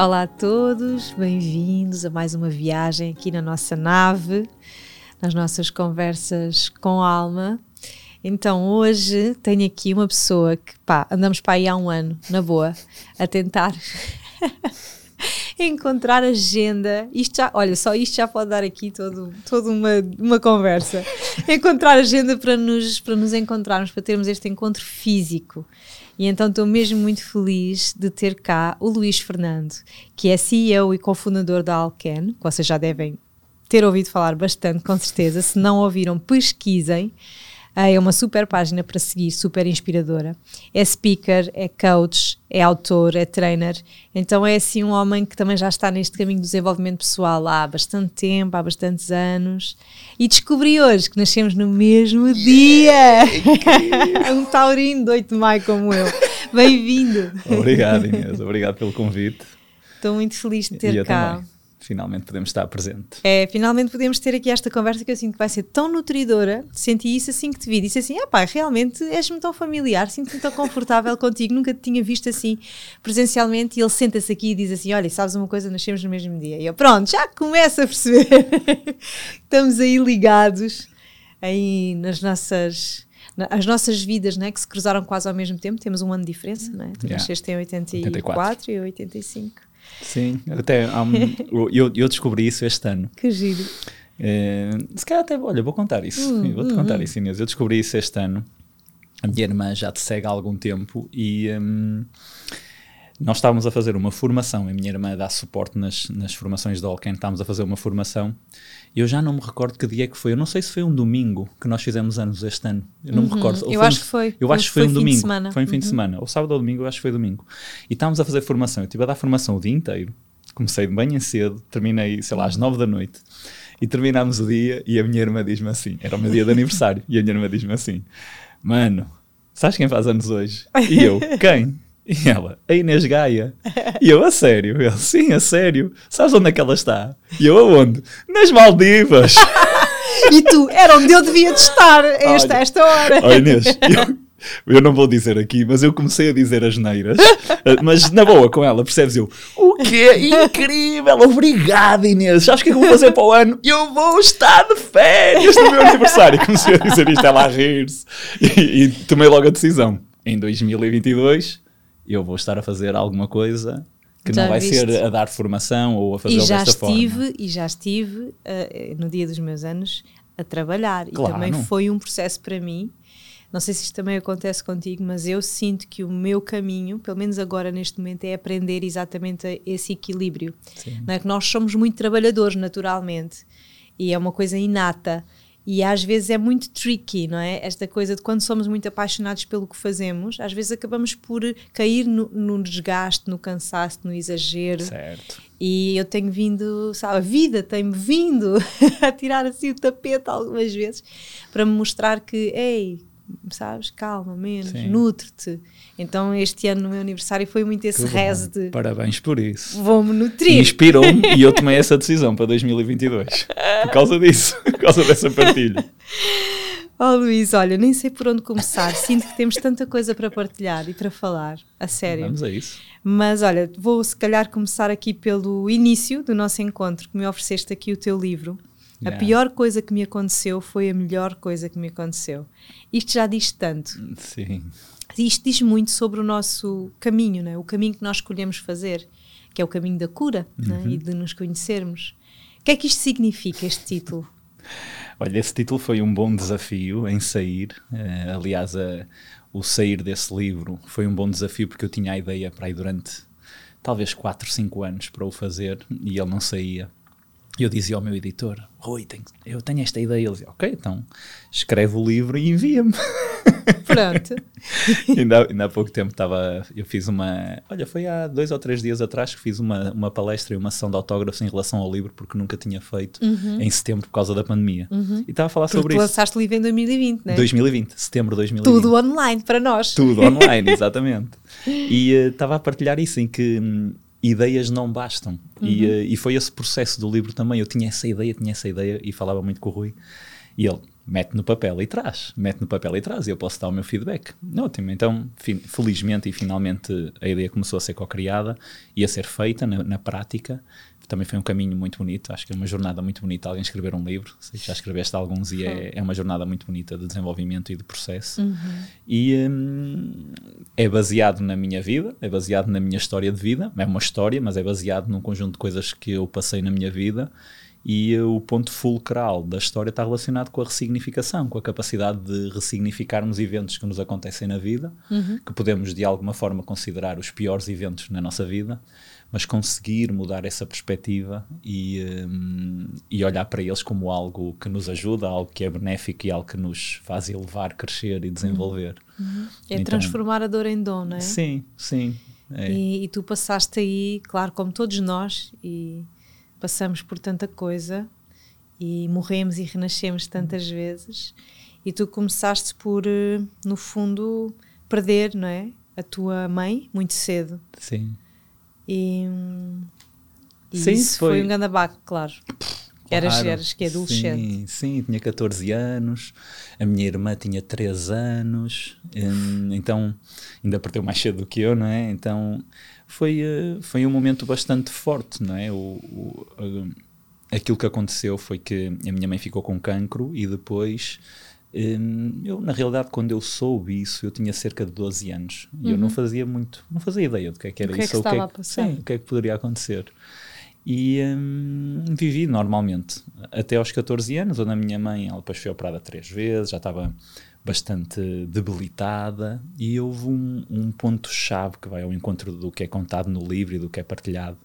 Olá a todos, bem-vindos a mais uma viagem aqui na nossa nave, nas nossas conversas com alma. Então hoje tenho aqui uma pessoa que pá, andamos para aí há um ano, na boa, a tentar encontrar agenda. Isto já, olha, só isto já pode dar aqui todo, toda uma, uma conversa. Encontrar agenda para nos, para nos encontrarmos, para termos este encontro físico. E então estou mesmo muito feliz de ter cá o Luís Fernando, que é CEO e cofundador da Alken, que vocês já devem ter ouvido falar bastante, com certeza. Se não ouviram, pesquisem. É uma super página para seguir, super inspiradora. É speaker, é coach, é autor, é trainer. Então é assim um homem que também já está neste caminho do desenvolvimento pessoal há bastante tempo, há bastantes anos. E descobri hoje que nascemos no mesmo dia. É um taurino de 8 de maio como eu. Bem-vindo. Obrigado, Inês. Obrigado pelo convite. Estou muito feliz de ter cá. Também finalmente podemos estar presente. É, finalmente podemos ter aqui esta conversa que eu sinto que vai ser tão nutridora. Senti isso assim que te vi. Disse assim: ah pá, realmente és-me tão familiar, sinto-me tão confortável contigo, nunca te tinha visto assim presencialmente. E ele senta-se aqui e diz assim: olha, sabes uma coisa, nascemos no mesmo dia. E eu, pronto, já começo a perceber. Estamos aí ligados aí nas nossas as nossas vidas, né, que se cruzaram quase ao mesmo tempo, temos um ano de diferença, né? Tu yeah. nasceste em 84, 84 e 85. Sim, até um, eu, eu descobri isso este ano. Que giro. É, se calhar até, olha, vou contar isso. Hum, vou-te hum, contar hum. isso, Inês. Eu descobri isso este ano. A minha irmã já te segue há algum tempo e um, nós estávamos a fazer uma formação. A minha irmã dá suporte nas, nas formações da Alken. Estávamos a fazer uma formação eu já não me recordo que dia é que foi. Eu não sei se foi um domingo que nós fizemos anos este ano. Eu não uhum. me recordo. Ou eu acho um, que foi. Eu acho que foi, foi um domingo. Foi um fim uhum. de semana. Ou sábado ou domingo, eu acho que foi domingo. E estávamos a fazer formação. Eu estive a dar formação o dia inteiro. Comecei de manhã cedo, terminei, sei lá, às nove da noite. E terminámos o dia e a minha irmã diz-me assim: era o meu dia de aniversário. e a minha irmã diz-me assim: Mano, sabes quem faz anos hoje? E eu: Quem? E ela, a Inês Gaia. E eu, a sério? Ele, sim, a sério. Sabes onde é que ela está? E eu, aonde? Nas Maldivas. e tu, era onde eu devia de estar esta, Olha, esta hora. Oh Inês, eu, eu não vou dizer aqui, mas eu comecei a dizer as neiras. Eh, mas na boa com ela, percebes? Eu, o quê? Incrível! Obrigado, Inês. Sabes o que é que eu vou fazer para o ano? Eu vou estar de férias no meu aniversário. Comecei a dizer isto, ela a rir-se. E, e tomei logo a decisão. Em 2022 eu vou estar a fazer alguma coisa que já não vai viste. ser a dar formação ou a fazer desta estive, forma. E já estive, uh, no dia dos meus anos, a trabalhar. Claro. E também foi um processo para mim. Não sei se isto também acontece contigo, mas eu sinto que o meu caminho, pelo menos agora neste momento, é aprender exatamente esse equilíbrio. Não é que nós somos muito trabalhadores naturalmente e é uma coisa inata. E às vezes é muito tricky, não é? Esta coisa de quando somos muito apaixonados pelo que fazemos, às vezes acabamos por cair no, no desgaste, no cansaço, no exagero. Certo. E eu tenho vindo, sabe, a vida tem-me vindo a tirar assim o tapete algumas vezes para me mostrar que, ei, sabes, calma, menos, nutre-te. Então este ano no meu aniversário foi muito esse reze de... Parabéns por isso. Vou-me nutrir. Inspirou-me e eu tomei essa decisão para 2022. Por causa disso, por causa dessa partilha. Oh Luís, olha, nem sei por onde começar. Sinto que temos tanta coisa para partilhar e para falar, a sério. Vamos a isso. Mas olha, vou se calhar começar aqui pelo início do nosso encontro, que me ofereceste aqui o teu livro. Yeah. A pior coisa que me aconteceu foi a melhor coisa que me aconteceu. Isto já diz tanto. Sim. Isto diz muito sobre o nosso caminho, né? o caminho que nós escolhemos fazer, que é o caminho da cura né? uhum. né? e de nos conhecermos. O que é que isto significa, este título? Olha, esse título foi um bom desafio em sair. Uh, aliás, a, o sair desse livro foi um bom desafio porque eu tinha a ideia para ir durante talvez 4, 5 anos para o fazer e ele não saía. Eu dizia ao meu editor, Rui, tenho, eu tenho esta ideia. Ele dizia, ok, então escreve o livro e envia-me. Pronto. ainda, ainda há pouco tempo estava, eu fiz uma, olha, foi há dois ou três dias atrás que fiz uma, uma palestra e uma sessão de autógrafos em relação ao livro, porque nunca tinha feito Uhum. em setembro por causa da pandemia. E estava a falar Porque sobre isso. lançaste o livro em 2020, não é? 2020, setembro de 2020. Tudo online para nós. Tudo online, exatamente. E eh, estava a partilhar isso, em que hum, ideias não bastam. E, Uhum. eh, e foi esse processo do livro também. Eu tinha essa ideia, tinha essa ideia e falava muito com o Rui. E ele mete no papel e traz, mete no papel e traz, e eu posso dar o meu feedback. Ótimo, então, felizmente e finalmente a ideia começou a ser co-criada e a ser feita na, na prática. Também foi um caminho muito bonito, acho que é uma jornada muito bonita alguém escrever um livro. Sei que já escreveste alguns e é, é uma jornada muito bonita de desenvolvimento e de processo. E hum, é baseado na minha vida, é baseado na minha história de vida. É uma história, mas é baseado num conjunto de coisas que eu passei na minha vida. E o ponto fulcral da história está relacionado com a ressignificação, com a capacidade de ressignificarmos eventos que nos acontecem na vida, que podemos de alguma forma considerar os piores eventos na nossa vida, mas conseguir mudar essa perspectiva e, hum, e olhar para eles como algo que nos ajuda, algo que é benéfico e algo que nos faz elevar, crescer e desenvolver. É Então- transformar a dor em dom, não é? Sim, sim. é. E, e tu passaste aí, claro, como todos nós, e passamos por tanta coisa, e morremos e renascemos tantas vezes, e tu começaste por, eh, no fundo, perder, não é? A tua mãe muito cedo. Sim. E, hum, e Sim, isso foi, foi- um grande abaco, claro. Eras, Claro. eras que adolescente. Sim, sim, tinha 14 anos, a minha irmã tinha 3 anos, hum, então ainda perdeu mais cedo do que eu, não é? Então foi, eh, foi um momento bastante forte, não é? O, o, eh, aquilo que aconteceu foi que a minha mãe ficou com cancro e depois. hum, eu, na realidade, quando eu soube isso, eu tinha cerca de 12 anos e eu não fazia muito, não fazia ideia do que é que era O que é isso, que ou o que é passar? sim, o que é que poderia acontecer. E hum, vivi normalmente até aos 14 anos, onde a minha mãe ela depois foi operada três vezes, já estava bastante debilitada e houve um, um ponto-chave que vai ao encontro do que é contado no livro e do que é partilhado,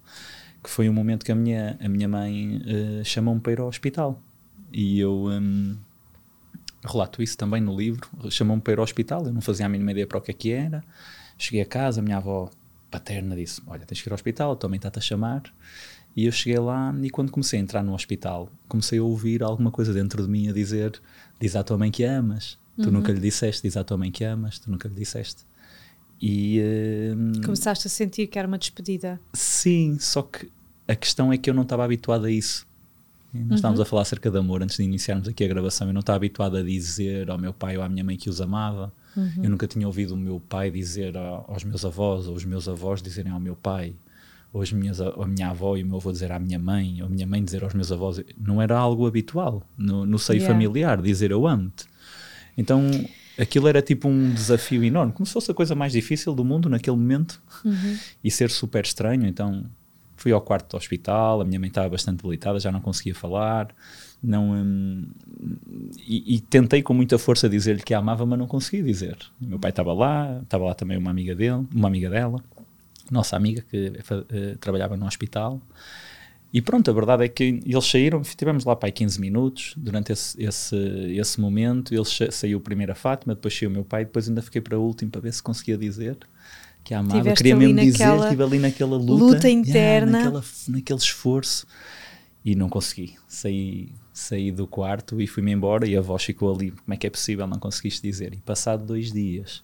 que foi um momento que a minha, a minha mãe eh, chamou-me para ir ao hospital. E eu hum, relato isso também no livro, chamou-me para ir ao hospital, eu não fazia a mínima ideia para o que é que era. Cheguei a casa, a minha avó paterna disse, olha, tens que ir ao hospital, a tua mãe está-te a chamar. E eu cheguei lá e quando comecei a entrar no hospital, comecei a ouvir alguma coisa dentro de mim a dizer: diz à tua mãe que amas. Tu nunca lhe disseste, diz à tua mãe que amas, tu nunca lhe disseste. E hum, Começaste a sentir que era uma despedida. sim, só que a questão é que eu não estava habituado a isso. Nós estávamos a falar acerca de amor antes de iniciarmos aqui a gravação. Eu não estava habituado a dizer ao meu pai ou à minha mãe que os amava. Eu nunca tinha ouvido o meu pai dizer aos meus avós ou os meus avós dizerem ao meu pai as minhas, a minha avó e o meu avô dizer à minha mãe, ou a minha mãe dizer aos meus avós, não era algo habitual no, no seio Yeah. familiar, dizer eu amo-te. Então aquilo era tipo um desafio enorme, como se fosse a coisa mais difícil do mundo naquele momento e ser super estranho. Então fui ao quarto do hospital, a minha mãe estava bastante debilitada, já não conseguia falar. Não, hum, e, e tentei com muita força dizer-lhe que a amava, mas não consegui dizer. O meu pai estava lá, estava lá também uma amiga dele, uma amiga dela, nossa amiga que eh, trabalhava no hospital. E pronto, a verdade é que eles saíram, tivemos lá para aí 15 minutos durante esse, esse, esse momento. Eles sa- saiu primeiro a Fátima, depois saiu o meu pai, depois ainda fiquei para o último para ver se conseguia dizer que a amava. Tiveste Queria mesmo dizer, estive ali naquela luta, luta yeah, interna. naquela, naquele esforço e não consegui. Saí, saí do quarto e fui-me embora e a voz ficou ali. Como é que é possível? Não conseguiste dizer. E passado dois dias,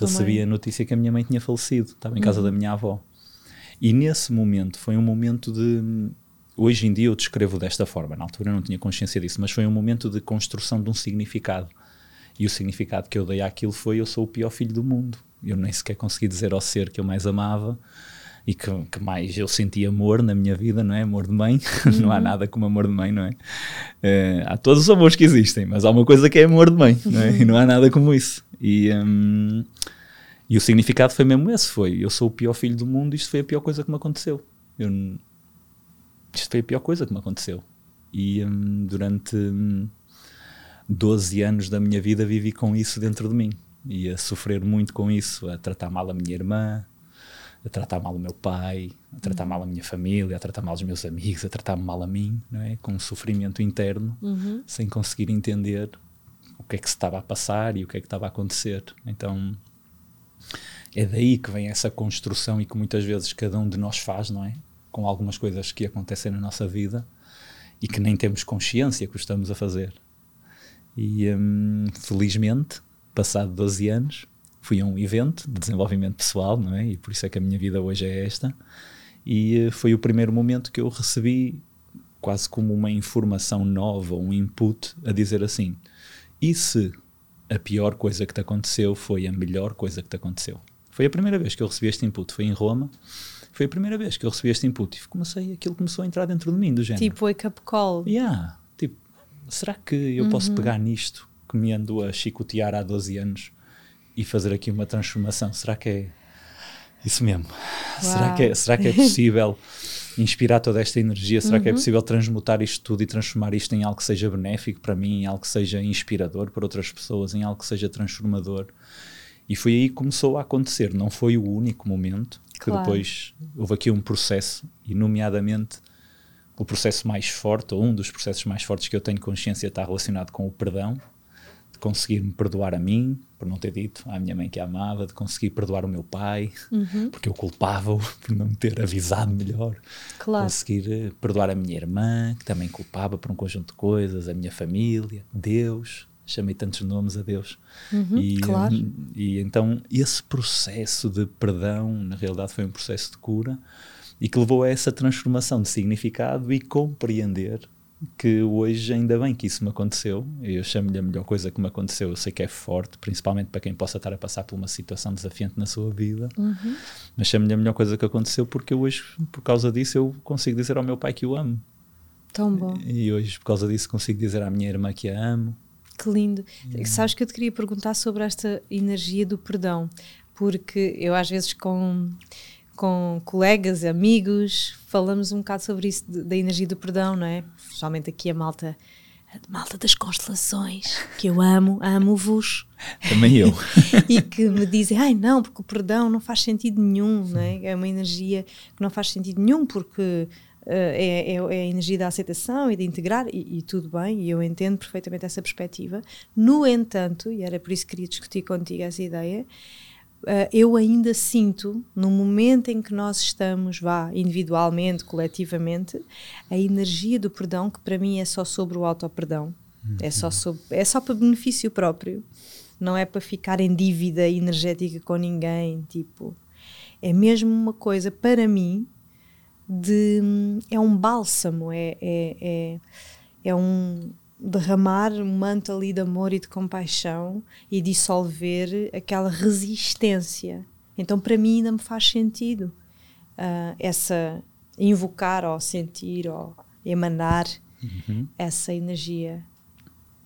recebi a notícia que a minha mãe tinha falecido. Estava em casa da minha avó. E nesse momento foi um momento de. Hoje em dia eu descrevo desta forma, na altura eu não tinha consciência disso, mas foi um momento de construção de um significado. E o significado que eu dei àquilo foi: eu sou o pior filho do mundo. Eu nem sequer consegui dizer ao ser que eu mais amava e que, que mais eu senti amor na minha vida, não é? Amor de mãe. não há nada como amor de mãe, não é? Eh, há todos os amores que existem, mas há uma coisa que é amor de mãe, não é? E não há nada como isso. E. hum, e o significado foi mesmo esse: foi eu sou o pior filho do mundo, isto foi a pior coisa que me aconteceu. Eu, isto foi a pior coisa que me aconteceu. E hum, durante hum, 12 anos da minha vida vivi com isso dentro de mim. E a sofrer muito com isso, a tratar mal a minha irmã, a tratar mal o meu pai, a tratar mal a minha família, a tratar mal os meus amigos, a tratar mal a mim, não é? Com um sofrimento interno, uhum. sem conseguir entender o que é que se estava a passar e o que é que estava a acontecer. Então é daí que vem essa construção e que muitas vezes cada um de nós faz, não é? Com algumas coisas que acontecem na nossa vida e que nem temos consciência que o estamos a fazer. E hum, felizmente, passado 12 anos, fui a um evento de desenvolvimento pessoal, não é? E por isso é que a minha vida hoje é esta. E uh, foi o primeiro momento que eu recebi quase como uma informação nova, um input a dizer assim: e se a pior coisa que te aconteceu foi a melhor coisa que te aconteceu? Foi a primeira vez que eu recebi este input, foi em Roma. Foi a primeira vez que eu recebi este input e comecei, aquilo começou a entrar dentro de mim, do género. Tipo wake up call. Yeah, tipo, será que eu uhum. posso pegar nisto que me ando a chicotear há 12 anos e fazer aqui uma transformação? Será que é isso mesmo? Será que, é, será que é possível inspirar toda esta energia? Será uhum. que é uhum. possível transmutar isto tudo e transformar isto em algo que seja benéfico para mim, em algo que seja inspirador para outras pessoas, em algo que seja transformador? E foi aí que começou a acontecer. Não foi o único momento, que claro. depois houve aqui um processo, e nomeadamente o processo mais forte, ou um dos processos mais fortes que eu tenho consciência está relacionado com o perdão, conseguir me perdoar a mim, por não ter dito à minha mãe que a amava, de conseguir perdoar o meu pai, uhum. porque eu culpava-o por não me ter avisado melhor. Claro. Conseguir eh, perdoar a minha irmã, que também culpava por um conjunto de coisas, a minha família, Deus, chamei tantos nomes a Deus. Uhum, e, claro. e então esse processo de perdão, na realidade, foi um processo de cura e que levou a essa transformação de significado e compreender que hoje ainda bem que isso me aconteceu. Eu chamo-lhe a melhor coisa que me aconteceu. Eu sei que é forte, principalmente para quem possa estar a passar por uma situação desafiante na sua vida. Uhum. Mas chamo-lhe a melhor coisa que aconteceu porque hoje, por causa disso, eu consigo dizer ao meu pai que o amo. Tão bom. E hoje, por causa disso, consigo dizer à minha irmã que a amo. Que lindo. Hum. Sabes que eu te queria perguntar sobre esta energia do perdão, porque eu às vezes com com colegas, amigos, falamos um bocado sobre isso, da energia do perdão, não é? Especialmente aqui a malta, a malta das constelações, que eu amo, amo-vos. Também eu. e que me dizem, ai não, porque o perdão não faz sentido nenhum, não é? É uma energia que não faz sentido nenhum, porque Uh, é, é, é, a energia da aceitação e de integrar, e, e, tudo bem, e eu entendo perfeitamente essa perspectiva. No entanto, e era por isso que queria discutir contigo essa ideia, uh, eu ainda sinto, no momento em que nós estamos, vá, individualmente, coletivamente, a energia do perdão, que para mim é só sobre o auto-perdão, uhum. é, só é só para benefício próprio, não é para ficar em dívida energética com ninguém, tipo, é mesmo uma coisa, para mim, de, é um bálsamo, é, é, é, é um, derramar um manto ali de amor e de compaixão e dissolver aquela resistência. Então, para mim, ainda me faz sentido uh, essa invocar ou sentir ou emanar uhum. essa energia.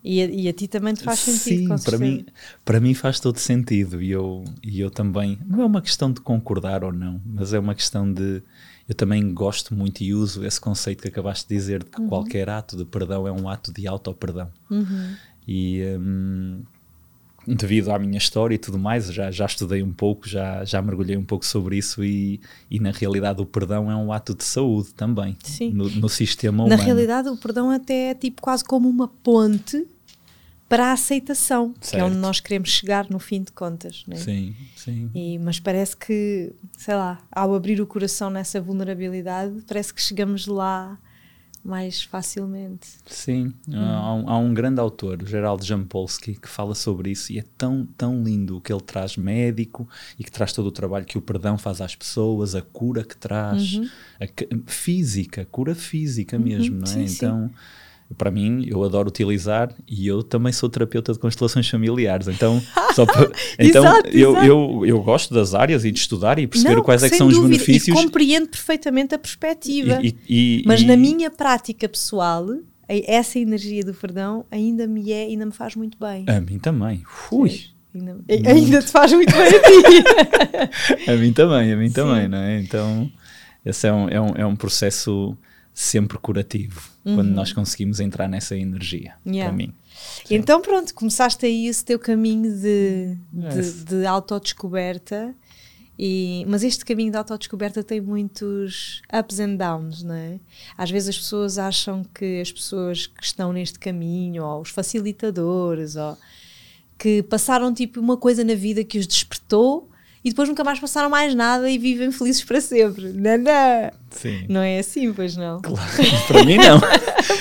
E a, e a, ti também te faz sentido, Sim, para mim, para mim faz todo sentido e eu, e eu também, não é uma questão de concordar ou não, mas é uma questão de eu também gosto muito e uso esse conceito que acabaste de dizer de que uhum. qualquer ato de perdão é um ato de auto-perdão. Uhum. E um, devido à minha história e tudo mais, já, já estudei um pouco, já, já mergulhei um pouco sobre isso e, e na realidade o perdão é um ato de saúde também Sim. No, no sistema humano. Na realidade o perdão até é tipo quase como uma ponte para a aceitação, certo. que é onde nós queremos chegar no fim de contas. Né? Sim, sim. E, mas parece que, sei lá, ao abrir o coração nessa vulnerabilidade, parece que chegamos lá mais facilmente. Sim, hum. há, um, há, um, grande autor, Geraldo Jampolsky, que fala sobre isso e é tão, tão lindo o que ele traz médico e que traz todo o trabalho que o perdão faz às pessoas, a cura que traz, uhum. a física, cura física mesmo, uhum, não é? Sim, então. Sim para mim, eu adoro utilizar e eu também sou terapeuta de constelações familiares. Então, só para, então exato, eu, exato. Eu, eu gosto das áreas e de estudar e perceber Não, quais é que são dúvida, os benefícios. E compreendo perfeitamente a perspectiva. E, e, Mas e, na minha prática pessoal, essa energia do perdão ainda me é, ainda me faz muito bem. A mim também. Ui. Ainda, ainda te faz muito bem a ti. a mim também, a mim Sim. também, não é? Então, esse é um, é um, é um processo sempre curativo uhum. quando nós conseguimos entrar nessa energia, yeah. para mim. Sim. Então pronto, começaste aí esse teu caminho de, de, de autodescoberta E, mas este caminho da autodescoberta tem muitos ups and downs, não é? Às vezes as pessoas acham que as pessoas que estão neste caminho, ou os facilitadores, ou que passaram tipo uma coisa na vida que os despertou e depois nunca mais passaram mais nada e vivem felizes para sempre. Não, não. Sim. Não é assim, pois não? Claro, para mim não.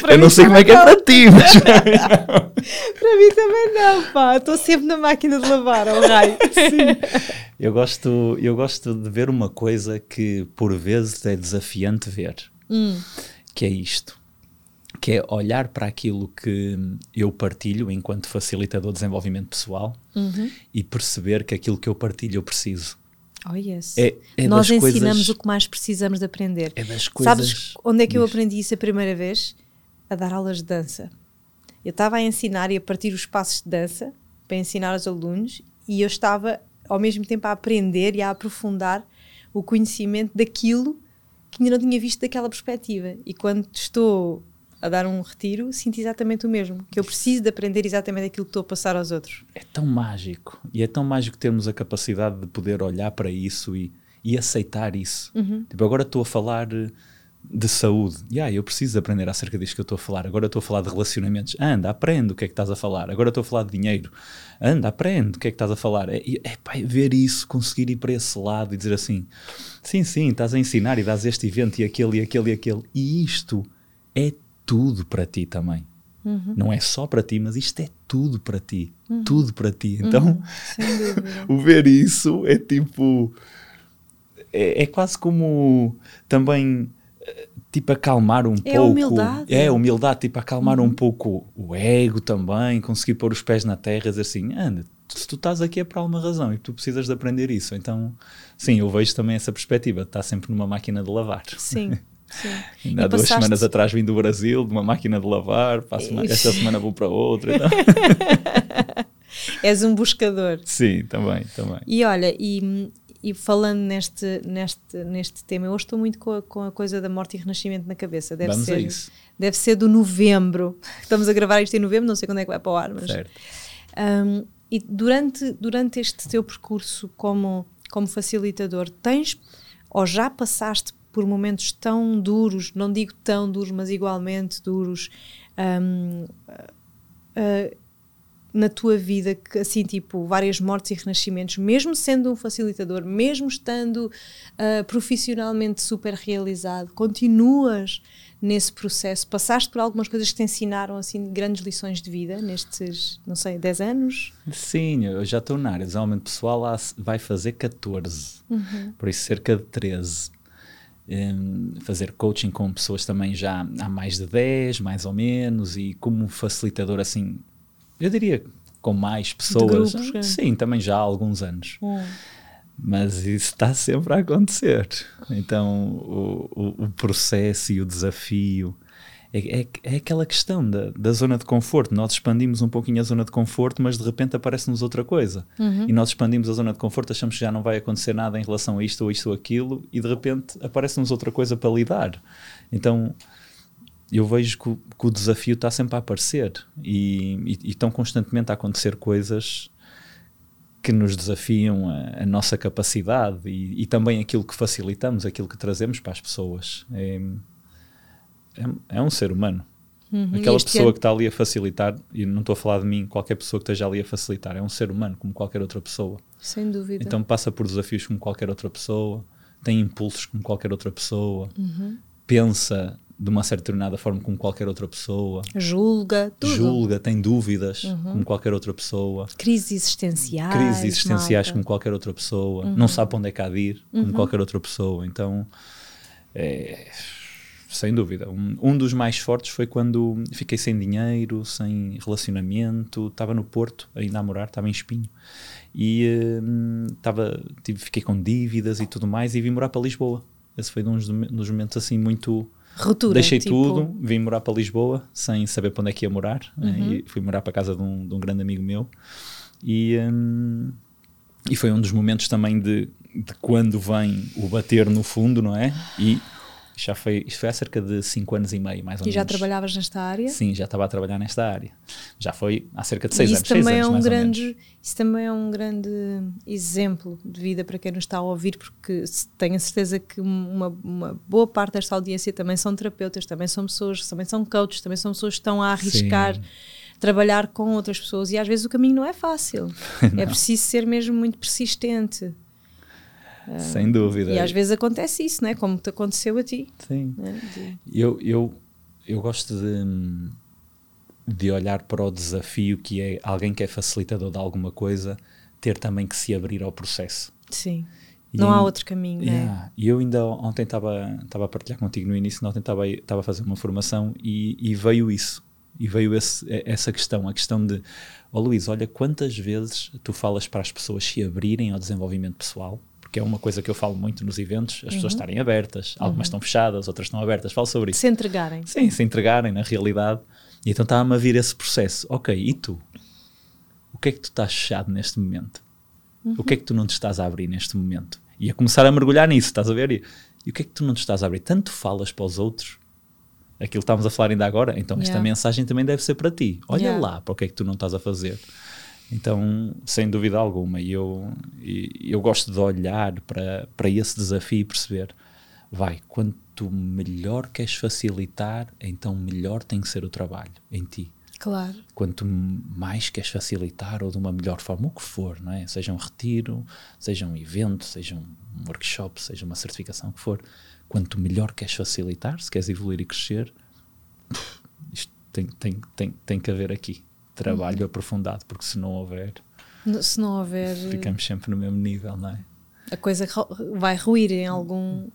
Para Eu mim não sei como é que é para ti, mas Para mim também não, pá. Estou sempre na máquina de lavar, ao raio. eu gosto, eu gosto de ver uma coisa que por vezes é desafiante ver, Hum, que é isto. Que é olhar para aquilo que eu partilho enquanto facilitador de desenvolvimento pessoal uhum. e perceber que aquilo que eu partilho eu preciso. Oh, yes. É, é Nós ensinamos coisas, o que mais precisamos de aprender. É das coisas. Sabes onde é que eu aprendi isso a primeira vez? A dar aulas de dança. Eu estava a ensinar e a partir os passos de dança para ensinar aos alunos e eu estava ao mesmo tempo a aprender e a aprofundar o conhecimento daquilo que ainda não tinha visto daquela perspectiva. E quando estou a dar um retiro, sinto exatamente o mesmo, que eu preciso de aprender exatamente aquilo que estou a passar aos outros. É tão mágico. E é tão mágico termos a capacidade de poder olhar para isso e, e aceitar isso. Uhum. Tipo, agora estou a falar de saúde. Yeah, eu preciso aprender acerca disto que eu estou a falar. Agora estou a falar de relacionamentos. Anda, aprende o que é que estás a falar. Agora estou a falar de dinheiro. Anda, aprende o que é que estás a falar. É, é, pá, é ver isso, conseguir ir para esse lado e dizer assim: sim, sim, estás a ensinar e dás este evento e aquele e aquele e aquele. E isto é tudo para ti também. Uhum. Não é só para ti, mas isto é tudo para ti. Tudo para ti. Então, Sem dúvida. o ver isso é tipo. É, é quase como também. eh, Tipo, acalmar um É pouco. humildade. É, humildade, tipo, acalmar um pouco o ego também, conseguir pôr os pés na terra e dizer assim: anda, se tu estás aqui é por alguma razão e tu precisas de aprender isso. Então, sim, eu vejo também essa perspectiva, estar sempre numa máquina de lavar. Sim, sim. Ainda há duas passaste- semanas atrás vim do Brasil, de uma máquina de lavar, semana- esta semana vou para outra. Então. És um buscador. sim, também, também. E olha, e, e falando neste, neste, neste tema, eu hoje estou muito com a, com a coisa da morte e renascimento na cabeça. Deve Vamos ser, a isso. Deve ser do novembro. Estamos a gravar isto em novembro, não sei quando é que vai para o ar, mas. Certo. Um, e durante, durante este teu percurso como, como facilitador, tens ou já passaste por momentos tão duros, não digo tão duros, mas igualmente duros, um, uh, na tua vida, que assim, tipo, várias mortes e renascimentos, mesmo sendo um facilitador, mesmo estando uh, profissionalmente super realizado, continuas nesse processo? Passaste por algumas coisas que te ensinaram, assim, grandes lições de vida nestes, não sei, 10 anos? Sim, eu já estou na área de desenvolvimento pessoal, há- vai fazer 14, por isso cerca de 13. Hum, fazer coaching com pessoas também já há mais de 10, mais ou menos, e como facilitador assim, eu diria com mais pessoas, grupos, é. sim, também já há alguns anos. Mas isso está sempre a acontecer. Então, o, o, o processo e o desafio é, é, é aquela questão da, da zona de conforto. Nós expandimos um pouquinho a zona de conforto, mas de repente aparece-nos outra coisa. E nós expandimos a zona de conforto, achamos que já não vai acontecer nada em relação a isto ou isto ou aquilo, e de repente aparece-nos outra coisa para lidar. Então, eu vejo que o, que o desafio está sempre a aparecer e, e- e estão constantemente a acontecer coisas que nos desafiam a, a nossa capacidade e, e também aquilo que facilitamos, aquilo que trazemos para as pessoas. É, é, é um ser humano. Uhum. Aquela pessoa ano- que está ali a facilitar, e não estou a falar de mim, qualquer pessoa que esteja ali a facilitar, é um ser humano como qualquer outra pessoa. Sem dúvida. Então passa por desafios como qualquer outra pessoa, tem impulsos como qualquer outra pessoa, Uhum. pensa de uma certa determinada forma como qualquer outra pessoa, Julga, tudo. Uhum. julga, tem dúvidas como qualquer outra pessoa, Crises existenciais. crises existenciais malta. como qualquer outra pessoa, não sabe onde é que há de ir como qualquer outra pessoa. Então, é, sem dúvida, um, um dos mais fortes foi quando fiquei sem dinheiro, sem relacionamento, estava no Porto, ainda a morar, estava em Espinho. E hum, estava, tive, fiquei com dívidas e tudo mais e vim morar para Lisboa. Esse foi um dos, momentos assim muito Ruptura. Deixei tipo, tudo, vim morar para Lisboa sem saber para onde é que ia morar. né? Uhum. E fui morar para a casa de um, de um grande amigo meu. E, hum, e foi um dos momentos também de, de quando vem o bater no fundo, não é? E Já foi, isto foi há cerca de 5 anos e meio, mais ou e menos. E já trabalhavas nesta área? Sim, já estava a trabalhar nesta área. Já foi há cerca de 6 anos. Também anos, é um grande, isso também é um grande exemplo de vida para quem nos está a ouvir, porque tenho a certeza que uma, uma boa parte desta audiência também são terapeutas, também são pessoas, também são coaches, também são pessoas que estão a arriscar. Sim trabalhar com outras pessoas e às vezes o caminho não é fácil. não. É preciso ser mesmo muito persistente. Sem dúvida. E às vezes acontece isso, né? como te aconteceu a ti. Sim. Né? De... Eu, eu, eu gosto de, de olhar para o desafio que é alguém que é facilitador de alguma coisa ter também que se abrir ao processo. Sim. E não há outro caminho, yeah. né? E eu ainda ontem estava a partilhar contigo no início, ontem estava a fazer uma formação e, e veio isso. E veio esse, essa questão, a questão de, ó oh, Luís, olha quantas vezes tu falas para as pessoas se abrirem ao desenvolvimento pessoal que é uma coisa que eu falo muito nos eventos, as uhum. pessoas estarem abertas, algumas uhum. estão fechadas, outras estão abertas, falo sobre isso. Se entregarem. Sim, se entregarem na realidade. E então está-me a vir esse processo. Ok, e tu? O que é que tu estás fechado neste momento? Uhum. O que é que tu não te estás a abrir neste momento? E a começar a mergulhar nisso, estás a ver? E, e o que é que tu não te estás a abrir? Tanto falas para os outros, aquilo que estávamos a falar ainda agora, então esta yeah. mensagem também deve ser para ti. Olha yeah. lá para o que é que tu não estás a fazer. Então, sem dúvida alguma, eu, eu gosto de olhar para, para esse desafio e perceber, vai, quanto melhor queres facilitar, então melhor tem que ser o trabalho em ti. Claro. Quanto mais queres facilitar ou de uma melhor forma, o que for, não é? Seja um retiro, seja um evento, seja um workshop, seja uma certificação, o que for, quanto melhor queres facilitar, se queres evoluir e crescer, isto tem, tem, tem, tem que haver aqui trabalho uhum. aprofundado, porque se não houver. Se não houver. Ficamos sempre no mesmo nível, não é? A coisa vai ruir em algum,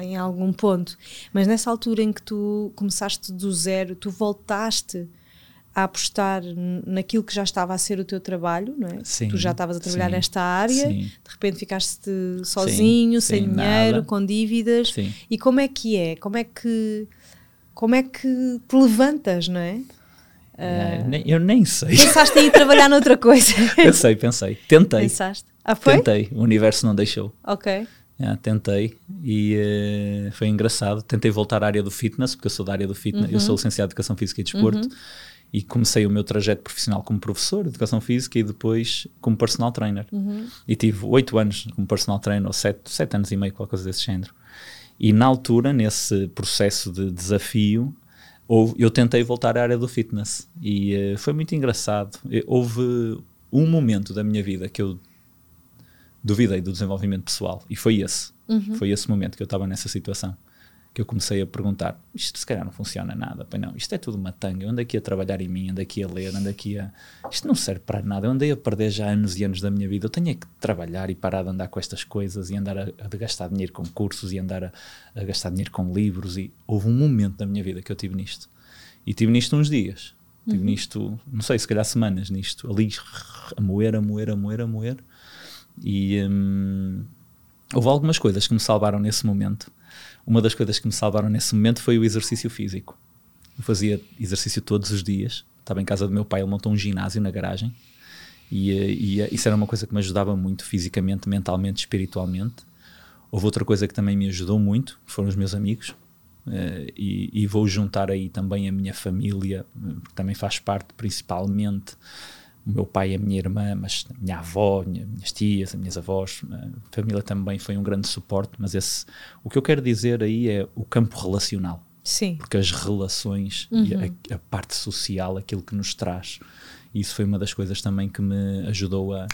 em algum ponto. Mas nessa altura em que tu começaste do zero, tu voltaste a apostar naquilo que já estava a ser o teu trabalho, não é? Sim, tu já estavas a trabalhar sim, nesta área, sim. de repente ficaste sozinho, sem dinheiro, nada. com dívidas. E como é que é? Como é que como é que te levantas, não é? Uh, eu nem sei. Pensaste em ir trabalhar noutra coisa? pensei, pensei. Tentei. Pensaste? Ah, foi? Tentei. O universo não deixou. Ok. Yeah, tentei e uh, foi engraçado. Tentei voltar à área do fitness, porque eu sou da área do fitness. Uhum. Eu sou licenciado em Educação Física e Desporto. Uhum. E comecei o meu trajeto profissional como professor de Educação Física e depois como personal trainer. Uhum. E tive oito anos como personal trainer, ou sete anos e meio, qualquer coisa desse género. E na altura, nesse processo de desafio, eu tentei voltar à área do fitness e uh, foi muito engraçado. Houve um momento da minha vida que eu duvidei do desenvolvimento pessoal e foi esse. Uhum. Foi esse momento que eu estava nessa situação que eu comecei a perguntar: isto se calhar não funciona nada, pois não, isto é tudo uma tanga. Eu ando aqui a trabalhar em mim, ando aqui a ler, ando aqui a. Isto não serve para nada. Eu andei a perder já anos e anos da minha vida. Eu tenho é que trabalhar e parar de andar com estas coisas e andar a, a gastar dinheiro com cursos e andar a, a, gastar dinheiro com livros. E houve um momento da minha vida que eu tive nisto. E tive nisto uns dias. Tive uhum. nisto, não sei, se calhar semanas nisto, ali a moer, a moer, a moer, a moer. E hum, houve algumas coisas que me salvaram nesse momento uma das coisas que me salvaram nesse momento foi o exercício físico. Eu fazia exercício todos os dias. Estava em casa do meu pai, ele montou um ginásio na garagem. E, eh, e eh, isso era uma coisa que me ajudava muito fisicamente, mentalmente, espiritualmente. Houve outra coisa que também me ajudou muito, foram os meus amigos. Uh, e, e, vou juntar aí também a minha família, que também faz parte principalmente o meu pai e a minha irmã, mas a minha avó, minha, minhas tias, as minhas avós, a família também foi um grande suporte, mas esse, o que eu quero dizer aí é o campo relacional. Sim. Porque as relações uhum. e a, uhum. a, parte social, aquilo que nos traz, isso foi uma das coisas também que me ajudou a.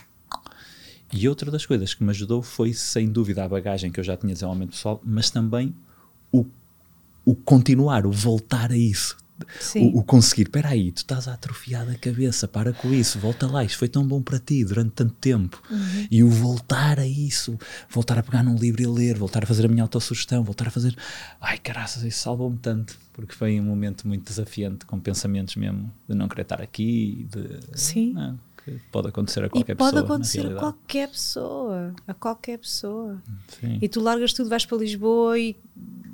E outra das coisas que me ajudou foi, sem dúvida, a bagagem que eu já tinha de desenvolvimento pessoal, mas também o, o continuar, o voltar a isso. O, o, conseguir, espera aí, tu estás a atrofiar a cabeça, para com isso, volta lá, isto foi tão bom para ti durante tanto tempo. Uhum. E o voltar a isso, voltar a pegar num livro e ler, voltar a fazer a minha autossugestão, voltar a fazer. Ai, caraças, isso salvou-me tanto, porque foi um momento muito desafiante, com pensamentos mesmo de não querer estar aqui, de. Sim. Não, que pode acontecer a qualquer e pode pessoa. Pode acontecer a qualquer pessoa, a qualquer pessoa. Sim. E tu largas tudo, vais para Lisboa e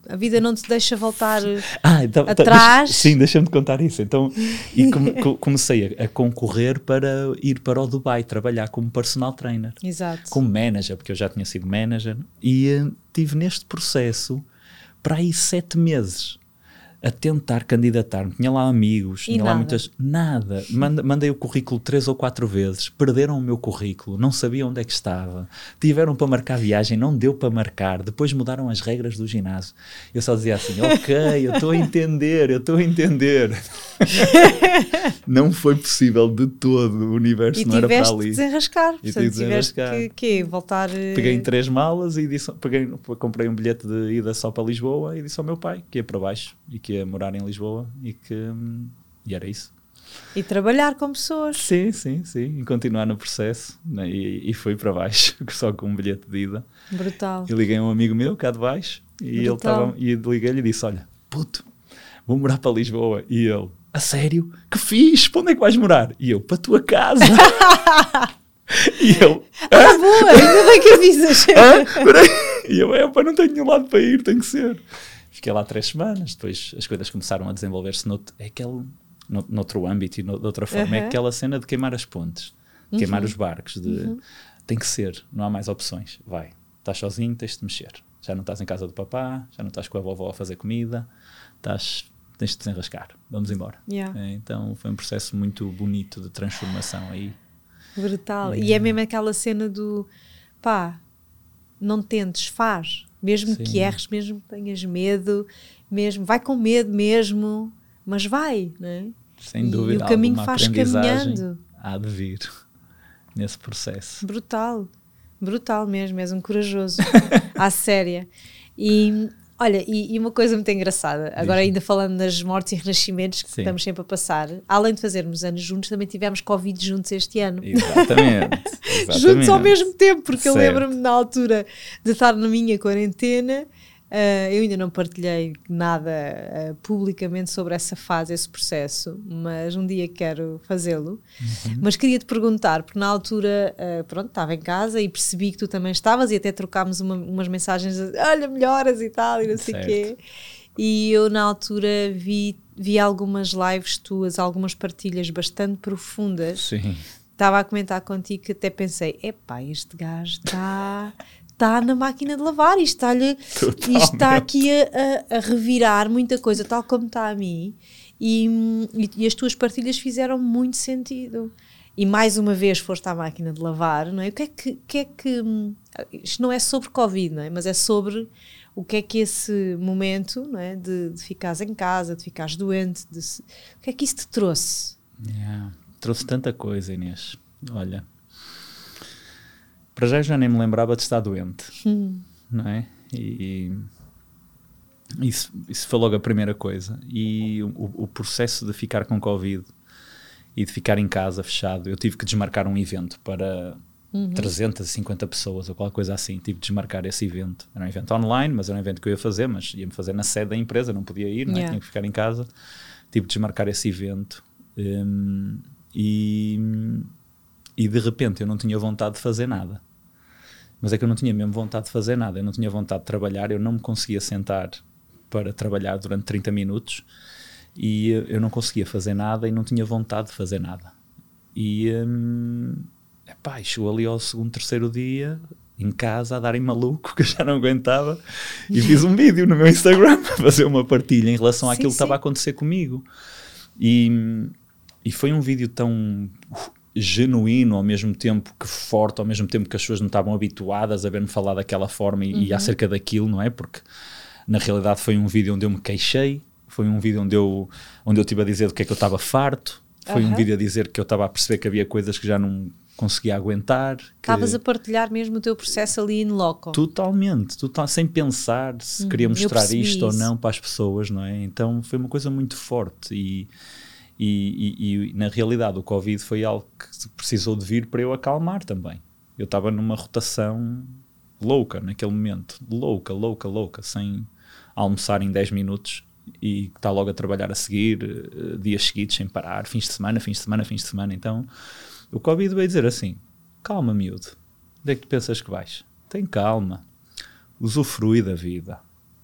a vida não te deixa voltar ah, então, então atrás. Deixa, sim, deixa-me contar isso. Então, e comecei a, a, concorrer para ir para o Dubai trabalhar como personal trainer. Exato. Como manager, porque eu já tinha sido manager. E uh, tive neste processo para aí sete meses a tentar candidatar-me. Tinha lá amigos, tinha lá muitas. Nada. mandei o currículo três ou quatro vezes, perderam o meu currículo, não sabiam onde é que estava, tiveram para marcar viagem, não deu para marcar, depois mudaram as regras do ginásio. Eu só dizia assim: ok, eu estou a entender, eu estou a entender. não foi possível de todo, o universo e não era para ali. desenrascar, e portanto, tiveste que, que voltar. Eh, Peguei em três malas e disse, peguei, comprei um bilhete de ida só para Lisboa e disse ao meu pai que ia para baixo e que ia morar em Lisboa e que e era isso. E trabalhar com pessoas. Sim, sim, sim. E continuar no processo. Né? E, e fui para baixo, só com um bilhete de ida. Brutal. E liguei a um amigo meu cá de baixo e ele estava. E liguei-lhe e disse: Olha, puto, vou morar para Lisboa. E ele, a sério? Que fiz? Para onde é que vais morar? E eu, para a tua casa. e eu, ah, boa, ainda bem que avisas. e eu, é, pá, não tenho nenhum lado para ir, tem que ser. Fiquei lá três semanas, depois as coisas começaram a desenvolver-se é aquele, no, noutro âmbito e no, de outra forma. É aquela cena de queimar as pontes, uhum. queimar os barcos, de uhum. tem que ser, não há mais opções. Vai, estás sozinho, tens de mexer. Já não estás em casa do papá, já não estás com a vovó a fazer comida, estás, tens de desenrascar. Vamos embora. Yeah. É, então foi um processo muito bonito de transformação aí. Brutal. E, e é mesmo aquela cena do pá, não tentes, faz mesmo Sim. que erres, mesmo que tenhas medo, mesmo vai com medo mesmo, mas vai, não é? Sem e dúvida. E o caminho faz caminhando. Há de vir nesse processo. Brutal, brutal mesmo, és um corajoso, à séria. E Olha, e, e, uma coisa muito engraçada, agora ainda falando das mortes e renascimentos que Sim. estamos sempre a passar, além de fazermos anos juntos, também tivemos Covid juntos este ano. Exatamente. exatamente. juntos ao mesmo tempo, porque certo. eu lembro-me na altura de estar na minha quarentena Uh, eu ainda não partilhei nada uh, publicamente sobre essa fase, esse processo, mas um dia quero fazê-lo. Uhum. Mas queria te perguntar, porque na altura, uh, pronto, estava em casa e percebi que tu também estavas e até trocámos uma, umas mensagens, olha, melhoras e tal, e não sei o quê. E eu na altura vi, vi algumas lives tuas, algumas partilhas bastante profundas. Sim. Estava a comentar contigo que até pensei, epá, este gajo está está na máquina de lavar e está-lhe está aqui a, a, a, revirar muita coisa, tal como está a mim. E, e, e, as tuas partilhas fizeram muito sentido. E mais uma vez foste à máquina de lavar, não é? O que é que, que, é que isto não é sobre Covid, não é? Mas é sobre o que é que esse momento, não é? De, de ficares em casa, de ficares doente, de, o que é que isso te trouxe? Yeah. Trouxe tanta coisa, Inês. Olha, para já já nem me lembrava de estar doente, hum. não é? E, isso, isso foi logo a primeira coisa. E o, o, processo de ficar com Covid e de ficar em casa fechado, eu tive que desmarcar um evento para uhum. 350 pessoas ou qualquer coisa assim. Tive que desmarcar esse evento. Era um evento online, mas era um evento que eu ia fazer, mas ia-me fazer na sede da empresa, não podia ir, não é? tinha que ficar em casa. Tive que desmarcar esse evento. Um, e, e de repente eu não tinha vontade de fazer nada. Mas é que eu não tinha mesmo vontade de fazer nada, eu não tinha vontade de trabalhar, eu não me conseguia sentar para trabalhar durante 30 minutos e eu não conseguia fazer nada e não tinha vontade de fazer nada. E hum, epá, chegou ali ao segundo, terceiro dia, em casa, a darem maluco, que eu já não aguentava, e fiz um vídeo no meu Instagram para fazer uma partilha em relação sim, àquilo sim. que estava a acontecer comigo. E, e foi um vídeo tão genuíno ao mesmo tempo que forte, ao mesmo tempo que as pessoas não estavam habituadas a ver-me falar daquela forma e, uhum. e, acerca daquilo, não é? Porque na realidade foi um vídeo onde eu me queixei, foi um vídeo onde eu, onde eu estive a dizer do que é que eu estava farto, foi uhum. um vídeo a dizer que eu estava a perceber que havia coisas que já não conseguia aguentar. Estavas a partilhar mesmo o teu processo ali in loco. Totalmente, total, sem pensar se uhum. queria mostrar isto isso. ou não para as pessoas, não é? Então foi uma coisa muito forte e e, e, e, na realidade o Covid foi algo que precisou de vir para eu acalmar também. Eu estava numa rotação louca naquele momento, louca, louca, louca, sem almoçar em 10 minutos e está logo a trabalhar a seguir, uh, dias seguidos sem parar, fins de semana, fins de semana, fins de semana. Então o Covid veio dizer assim: calma, miúdo, onde é que tu pensas que vais? Tem calma, usufrui da vida,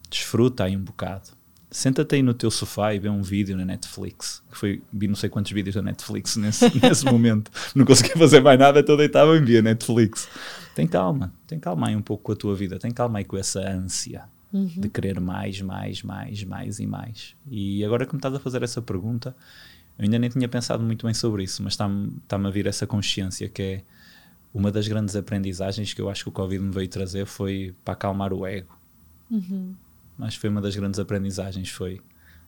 desfruta aí um bocado senta-te aí no teu sofá e vê um vídeo na Netflix. Que foi, vi não sei quantos vídeos da Netflix nesse, nesse momento. Não conseguia fazer mais nada, então deitava e via Netflix. Tem calma, tem calma aí um pouco com a tua vida, tem calma aí com essa ânsia. uhum. de querer mais, mais, mais, mais e mais. E agora que me estás a fazer essa pergunta, eu ainda nem tinha pensado muito bem sobre isso, mas está-me está a vir essa consciência que é uma das grandes aprendizagens que eu acho que o Covid me veio trazer foi para acalmar o ego. Uhum. Que foi uma das grandes aprendizagens, foi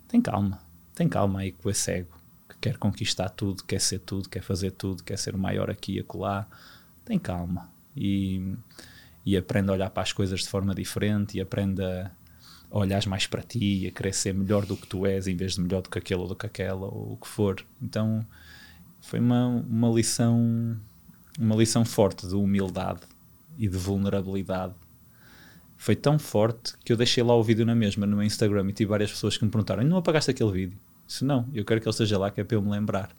tem calma, tem calma aí com esse ego que quer conquistar tudo, quer ser tudo, quer fazer tudo, quer ser o maior aqui e acolá. Tem calma. E, e aprende a olhar para as coisas de forma diferente e aprende a olhar mais para ti e a querer ser melhor do que tu és em vez de melhor do que aquele ou do que aquela ou o que for. Então foi uma, uma lição uma lição forte de humildade e de vulnerabilidade foi tão forte que eu deixei lá o vídeo na mesma no meu Instagram e tive várias pessoas que me perguntaram: não apagaste aquele vídeo? Se não, eu quero que ele esteja lá, que é para eu me lembrar.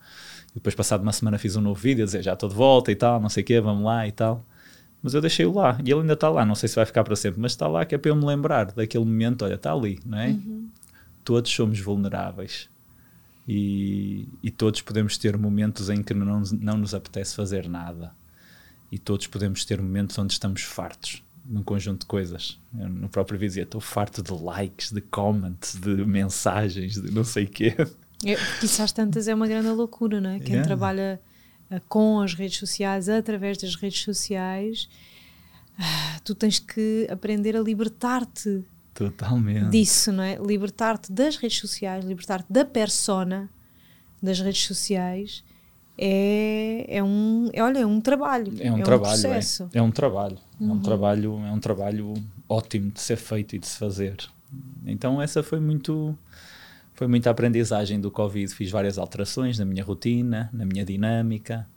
E depois, passado uma semana, fiz um novo vídeo a dizer já estou de volta e tal, não sei o quê, vamos lá e tal. Mas eu deixei-o lá e ele ainda está lá. Não sei se vai ficar para sempre, mas está lá, que é para eu me lembrar daquele momento. Olha, está ali, não é? Uhum. Todos somos vulneráveis e, e, todos podemos ter momentos em que não, não nos apetece fazer nada. E todos podemos ter momentos onde estamos fartos num conjunto de coisas. Eu, no próprio vídeo estou farto de likes, de comments, de mensagens, de não sei o quê. É, isso às tantas é uma grande loucura, não é? Quem yeah. trabalha uh, com as redes sociais, através das redes sociais, uh, tu tens que aprender a libertar-te Totalmente. disso, não é? Libertar-te das redes sociais, libertar-te da persona das redes sociais é, é um é, olha, é um trabalho. É um, é trabalho, um. É, é um trabalho. Uhum. É um trabalho, é um trabalho ótimo de ser feito e de se fazer. Então essa foi muito foi muita aprendizagem do Covid. Fiz várias alterações na minha rotina, na minha dinâmica,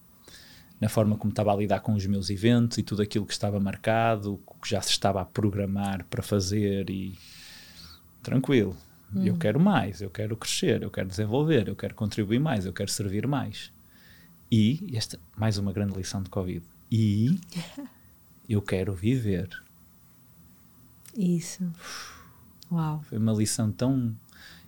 na forma como estava a lidar com os meus eventos e tudo aquilo que estava marcado, que já se estava a programar para fazer e tranquilo. Hum. Eu quero mais, eu quero crescer, eu quero desenvolver, eu quero contribuir mais, eu quero servir mais. E, esta, mais uma grande lição de Covid, e eu quero viver. Isso. Uau. Foi uma lição tão.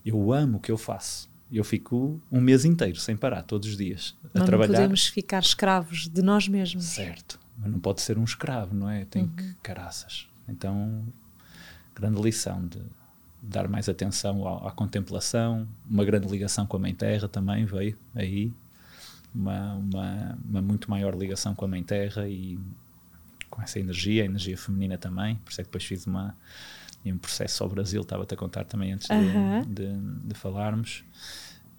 Eu amo o que eu faço. Eu fico um mês inteiro sem parar, todos os dias, a trabalhar. Não podemos ficar escravos de nós mesmos. Certo, mas não pode ser um escravo, não é? Tem uhum. que caraças. Então, grande lição de dar mais atenção à, à, contemplação, uma grande ligação com a Mãe Terra também veio aí uma, uma, uma, muito maior ligação com a Mãe Terra e com essa energia, a energia feminina também. Por isso é que depois fiz uma, um processo ao Brasil, estava-te a contar também antes de, de, de falarmos.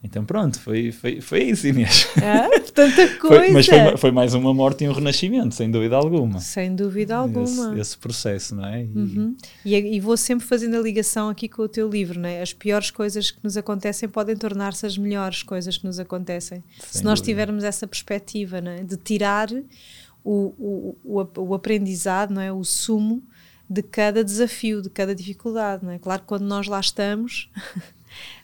Então pronto, foi, foi, foi isso, Inês. É, tanta coisa. Foi, mas foi, foi, mais uma morte e um renascimento, sem dúvida alguma. Sem dúvida alguma. Esse, esse processo, não é? E, uhum. e, e, vou sempre fazendo a ligação aqui com o teu livro, não é? As piores coisas que nos acontecem podem tornar-se as melhores coisas que nos acontecem. Sem se nós dúvida. tivermos essa perspectiva, não é? De tirar o, o, o, o aprendizado, não é? O sumo de cada desafio, de cada dificuldade, não é? Claro que quando nós lá estamos...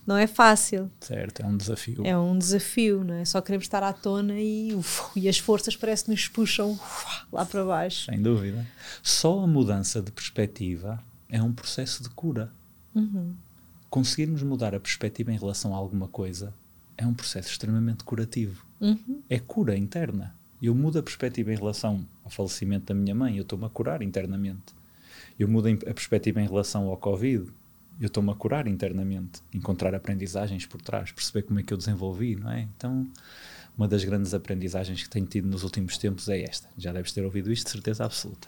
não é fácil. Certo, é um desafio. É um desafio, não é? Só queremos estar à tona e, uf, e as forças parece que nos puxam uf, lá para baixo. Sem dúvida. Só a mudança de perspectiva é um processo de cura. Uhum. Conseguirmos mudar a perspectiva em relação a alguma coisa é um processo extremamente curativo. Uhum. É cura interna. Eu mudo a perspectiva em relação ao falecimento da minha mãe, eu estou-me a curar internamente. Eu mudo a perspectiva em relação ao Covid, eu estou-me a curar internamente, encontrar aprendizagens por trás, perceber como é que eu desenvolvi, não é? Então, uma das grandes aprendizagens que tenho tido nos últimos tempos é esta. Já deves ter ouvido isto de certeza absoluta.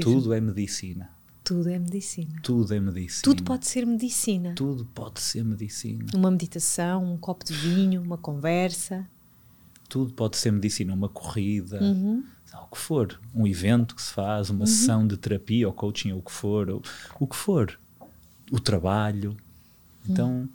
Tudo é medicina. Tudo é medicina. Tudo é medicina. Tudo pode ser medicina. Tudo pode ser medicina. Uma meditação, um copo de vinho, uma conversa. Tudo pode ser medicina, uma corrida, uhum. o que for, um evento que se faz, uma uhum. sessão de terapia ou coaching, ou o que for, ou, o que for o trabalho. Então,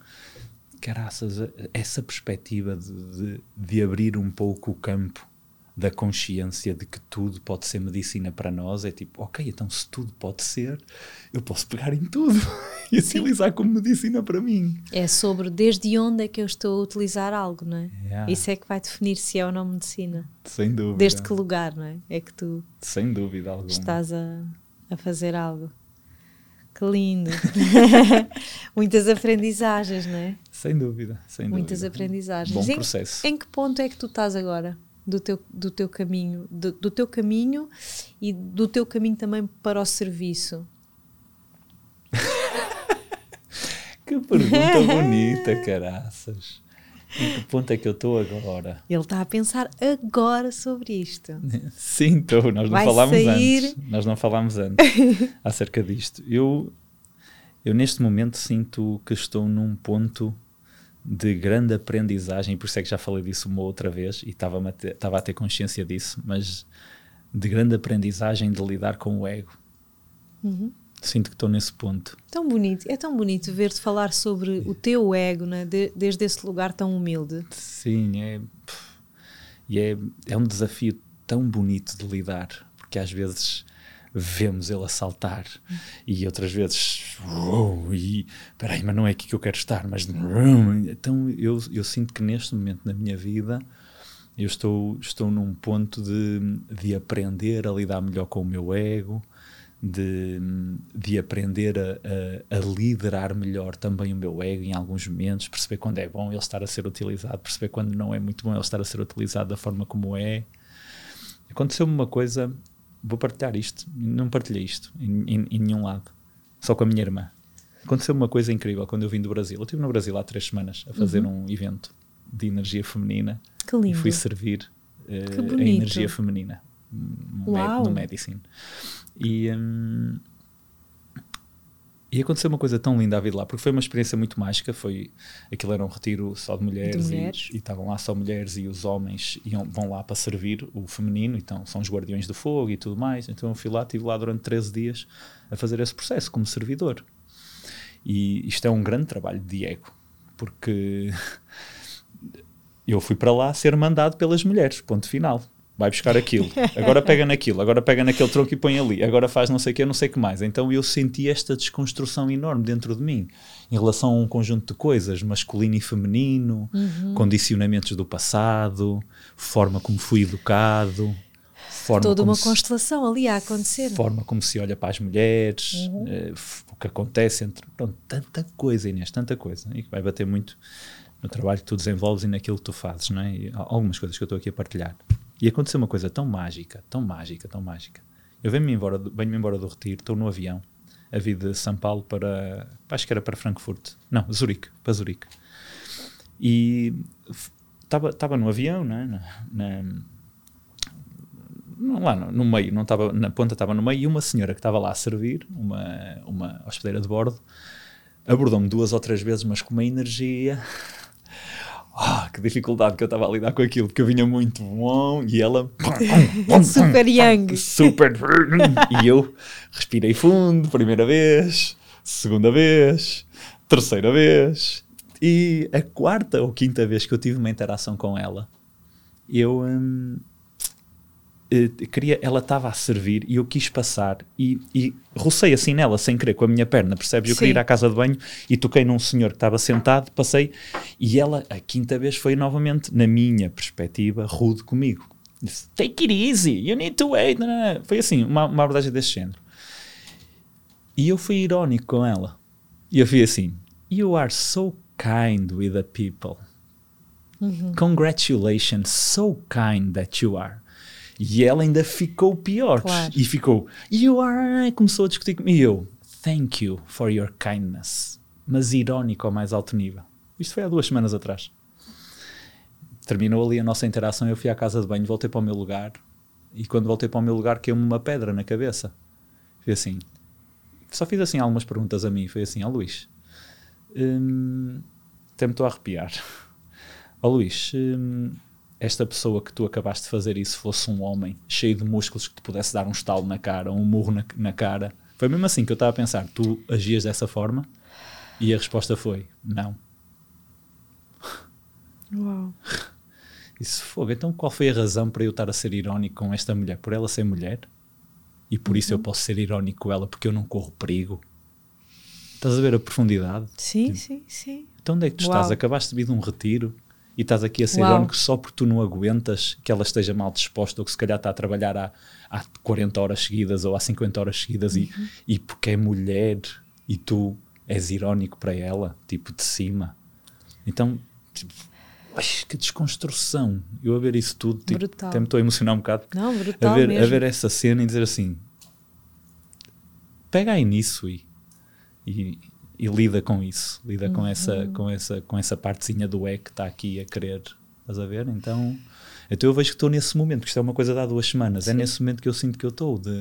caraças, essa perspectiva de, de, de, abrir um pouco o campo da consciência de que tudo pode ser medicina para nós é tipo, ok, então se tudo pode ser, eu posso pegar em tudo e utilizar como medicina para mim. É sobre desde onde é que eu estou a utilizar algo, não é? Yeah. Isso é que vai definir se é ou não medicina. Sem dúvida. Desde que lugar, não é? É que tu Sem dúvida alguma. estás a, a fazer algo. Que lindo! Muitas aprendizagens, não é? Sem dúvida, sem Muitas dúvida. aprendizagens. Bom processo. Em, em, que ponto é que tu estás agora do teu, do teu caminho, do, do teu caminho e do teu caminho também para o serviço? pergunta bonita, caraças. Em que ponto é que eu estou agora? Ele está a pensar agora sobre isto. Sim, estou. Nós não Vai falámos sair... antes. Nós não falámos antes acerca disto. Eu, eu, neste momento, sinto que estou num ponto de grande aprendizagem, por isso é que já falei disso uma outra vez e estava a ter, a ter consciência disso, mas de grande aprendizagem de lidar com o ego. Uhum. Sinto que estou nesse ponto. Tão bonito, é tão bonito ver-te falar sobre o teu ego, né? De, desde esse lugar tão humilde. Sim, é, e é, é um desafio tão bonito de lidar, porque às vezes vemos ele a saltar e outras vezes oh, e peraí, mas não é aqui que eu quero estar mas então eu, eu sinto que neste momento na minha vida eu estou, estou num ponto de, de aprender a lidar melhor com o meu ego de, de aprender a, a, a, liderar melhor também o meu ego em alguns momentos, perceber quando é bom ele estar a ser utilizado, perceber quando não é muito bom ele estar a ser utilizado da forma como é. Aconteceu-me uma coisa, vou partilhar isto, não partilhei isto em, em, em nenhum lado, só com a minha irmã. Aconteceu-me uma coisa incrível quando eu vim do Brasil. Eu estive no Brasil há três semanas a fazer uhum. um evento de energia feminina e fui servir uh, a energia feminina no, no Medicine. E, um, e aconteceu uma coisa tão linda a vir lá, porque foi uma experiência muito mágica. Foi, aquilo era um retiro só de mulheres, de mulheres. E, e, estavam lá só mulheres e os homens iam, vão lá para servir o feminino, então são os guardiões do fogo e tudo mais. Então eu fui lá, estive lá durante 13 dias a fazer esse processo como servidor. E isto é um grande trabalho de Diego, porque eu fui para lá ser mandado pelas mulheres, ponto final vai buscar aquilo, agora pega naquilo, agora pega naquele tronco e põe ali, agora faz não sei o que, não sei o que mais. Então eu senti esta desconstrução enorme dentro de mim em relação a um conjunto de coisas, masculino e feminino, uhum. condicionamentos do passado, forma como fui educado. Forma Toda uma se, constelação ali a acontecer. Forma como se olha para as mulheres, uhum. uh, o que acontece entre. Pronto, tanta coisa, Inês, tanta coisa. E que vai bater muito no trabalho que tu desenvolves e naquilo que tu fazes, não é? E algumas coisas que eu estou aqui a partilhar. E aconteceu uma coisa tão mágica, tão mágica, tão mágica. Eu venho-me embora, venho embora do retiro, estou no avião, a vir de São Paulo para, acho que era para Frankfurt, não, Zurique, para Zurique. E estava no avião, né, na, na, lá no, no, meio, não estava na ponta, estava no meio, e uma senhora que estava lá a servir, uma, uma hospedeira de bordo, abordou-me duas ou três vezes, mas com uma energia ah, que dificuldade que eu estava a lidar com aquilo, porque eu vinha muito bom e ela super young, super. E eu respirei fundo, primeira vez, segunda vez, terceira vez. E a quarta ou quinta vez que eu tive uma interação com ela, eu hum, queria, ela estava a servir e eu quis passar e, e rocei assim nela sem querer com a minha perna, percebes? Eu Sim. queria ir à casa de banho e toquei num senhor que estava sentado, passei e ela, a quinta vez, foi novamente, na minha perspectiva, rude comigo. Disse, Take it easy, you need to wait. Foi assim, uma, uma abordagem desse género. E eu fui irónico com ela. E eu fui assim: You are so kind with the people. Uhum. Congratulations, so kind that you are. E ela ainda ficou pior. Claro. E ficou, you are. Começou a discutir comigo. E eu, thank you for your kindness. Mas irónico ao mais alto nível. Isto foi há duas semanas atrás. Terminou ali a nossa interação. Eu fui à casa de banho, voltei para o meu lugar. E quando voltei para o meu lugar, caiu-me uma pedra na cabeça. Foi assim. Só fiz assim algumas perguntas a mim. Foi assim: Ó oh, Luís, hum, até me estou a arrepiar. Ó oh, Luís, hum, esta pessoa que tu acabaste de fazer isso fosse um homem cheio de músculos que te pudesse dar um estalo na cara, um murro na, na cara. Foi mesmo assim que eu estava a pensar: tu agias dessa forma? E a resposta foi: não. Uau. Isso fogo. Então qual foi a razão para eu estar a ser irónico com esta mulher? Por ela ser mulher? E por uhum. isso eu uhum. posso ser irónico com ela porque eu não corro perigo? Estás a ver a profundidade? Sim, tipo, sim, sim. Então onde é que tu Uau. estás? Acabaste de vir de um retiro e estás aqui a ser Uau. irónico só porque tu não aguentas que ela esteja mal disposta ou que se calhar está a trabalhar há, há 40 horas seguidas ou há 50 horas seguidas uhum. e, e porque é mulher e tu és irónico para ela, tipo de cima. Então, tipo, que desconstrução. Eu a ver isso tudo, tipo, até me estou a emocionar um bocado. Não, brutal a ver, mesmo. a ver essa cena e dizer assim: pega aí nisso e, e, e lida com isso, lida uhum. com, essa, com, essa, com essa partezinha do ego que está aqui a querer, estás a ver? Então, então eu vejo que estou nesse momento, porque isto é uma coisa de há duas semanas, é Sim. é nesse momento que eu sinto que eu estou, de,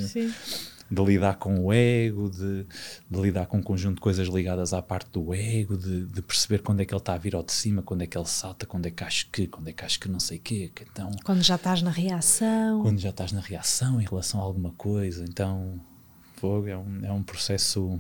de lidar com o ego, de, de, lidar com um conjunto de coisas ligadas à parte do ego, de, de, perceber quando é que ele está a vir ao de cima, quando é que ele salta, quando é que acho que, quando é que acho que não sei o quê. Que, então, quando já estás na reação. Quando já estás na reação em relação a alguma coisa, então fogo é um, é um processo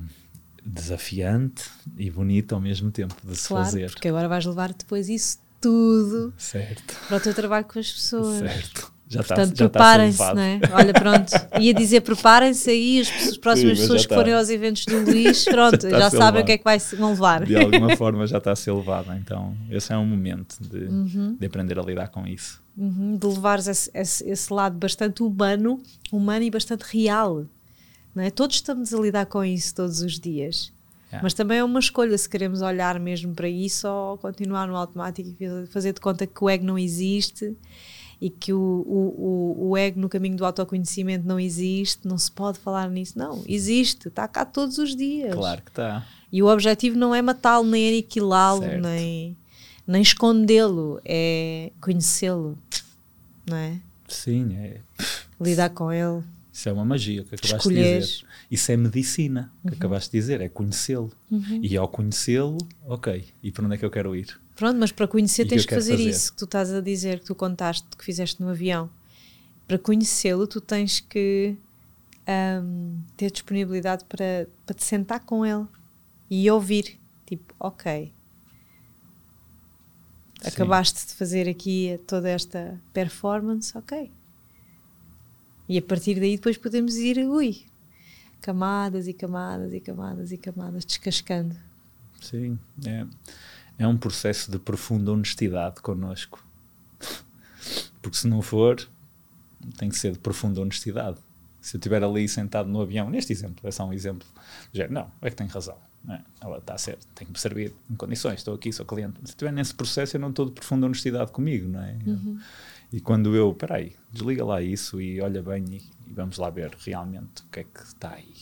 desafiante e bonito ao mesmo tempo de se claro, fazer. Porque agora vais levar depois isso tudo certo. para o teu trabalho com as pessoas. Certo. Já Portanto, tá, preparem-se, não é? Olha, pronto. Ia dizer preparem-se aí, as, as próximas Sim, pessoas que tá. forem aos eventos do Luís, pronto, já, já sabem o que é que vai, vão levar. De alguma forma já está a ser levado. Então, esse é um momento de, uhum. de aprender a lidar com isso. Uhum, de levares esse, esse, esse lado bastante humano, humano e bastante real não é? Todos estamos a lidar com isso todos os dias. Yeah. Mas também é uma escolha se queremos olhar mesmo para isso ou continuar no automático e fazer de conta que o ego não existe e que o, o, o, o ego no caminho do autoconhecimento não existe, não se pode falar nisso. Não, existe, está cá todos os dias. Claro que está. E o objetivo não é matá-lo, nem aniquilá-lo, nem, nem escondê-lo, é conhecê-lo, não é? Sim, é. Lidar com ele. Isso é uma magia que acabaste Escolher. de dizer. Isso é medicina que uhum. acabaste de dizer, é conhecê-lo. Uhum. E ao conhecê-lo, ok, e para onde é que eu quero ir? Pronto, mas para conhecer e tens que, que fazer, fazer, isso que tu estás a dizer, que tu contaste, que fizeste no avião. Para conhecê-lo, tu tens que um, ter disponibilidade para, para te sentar com ele e ouvir. Tipo, ok, Sim. acabaste de fazer aqui toda esta performance, ok e a partir daí depois podemos ir, ui, camadas e camadas e camadas e camadas, descascando. Sim, é, é um processo de profunda honestidade connosco. Porque se não for, tem que ser de profunda honestidade. Se eu estiver ali sentado no avião, neste exemplo, é só um exemplo, dizer, não, é que tem razão. É? Ela está certo, tem que me servir em condições, estou aqui, sou cliente. Se estiver nesse processo, eu não estou de profunda honestidade comigo, não é? Uhum. E quando eu, peraí, desliga lá isso e olha bem e, e vamos lá ver realmente o que é que está aí.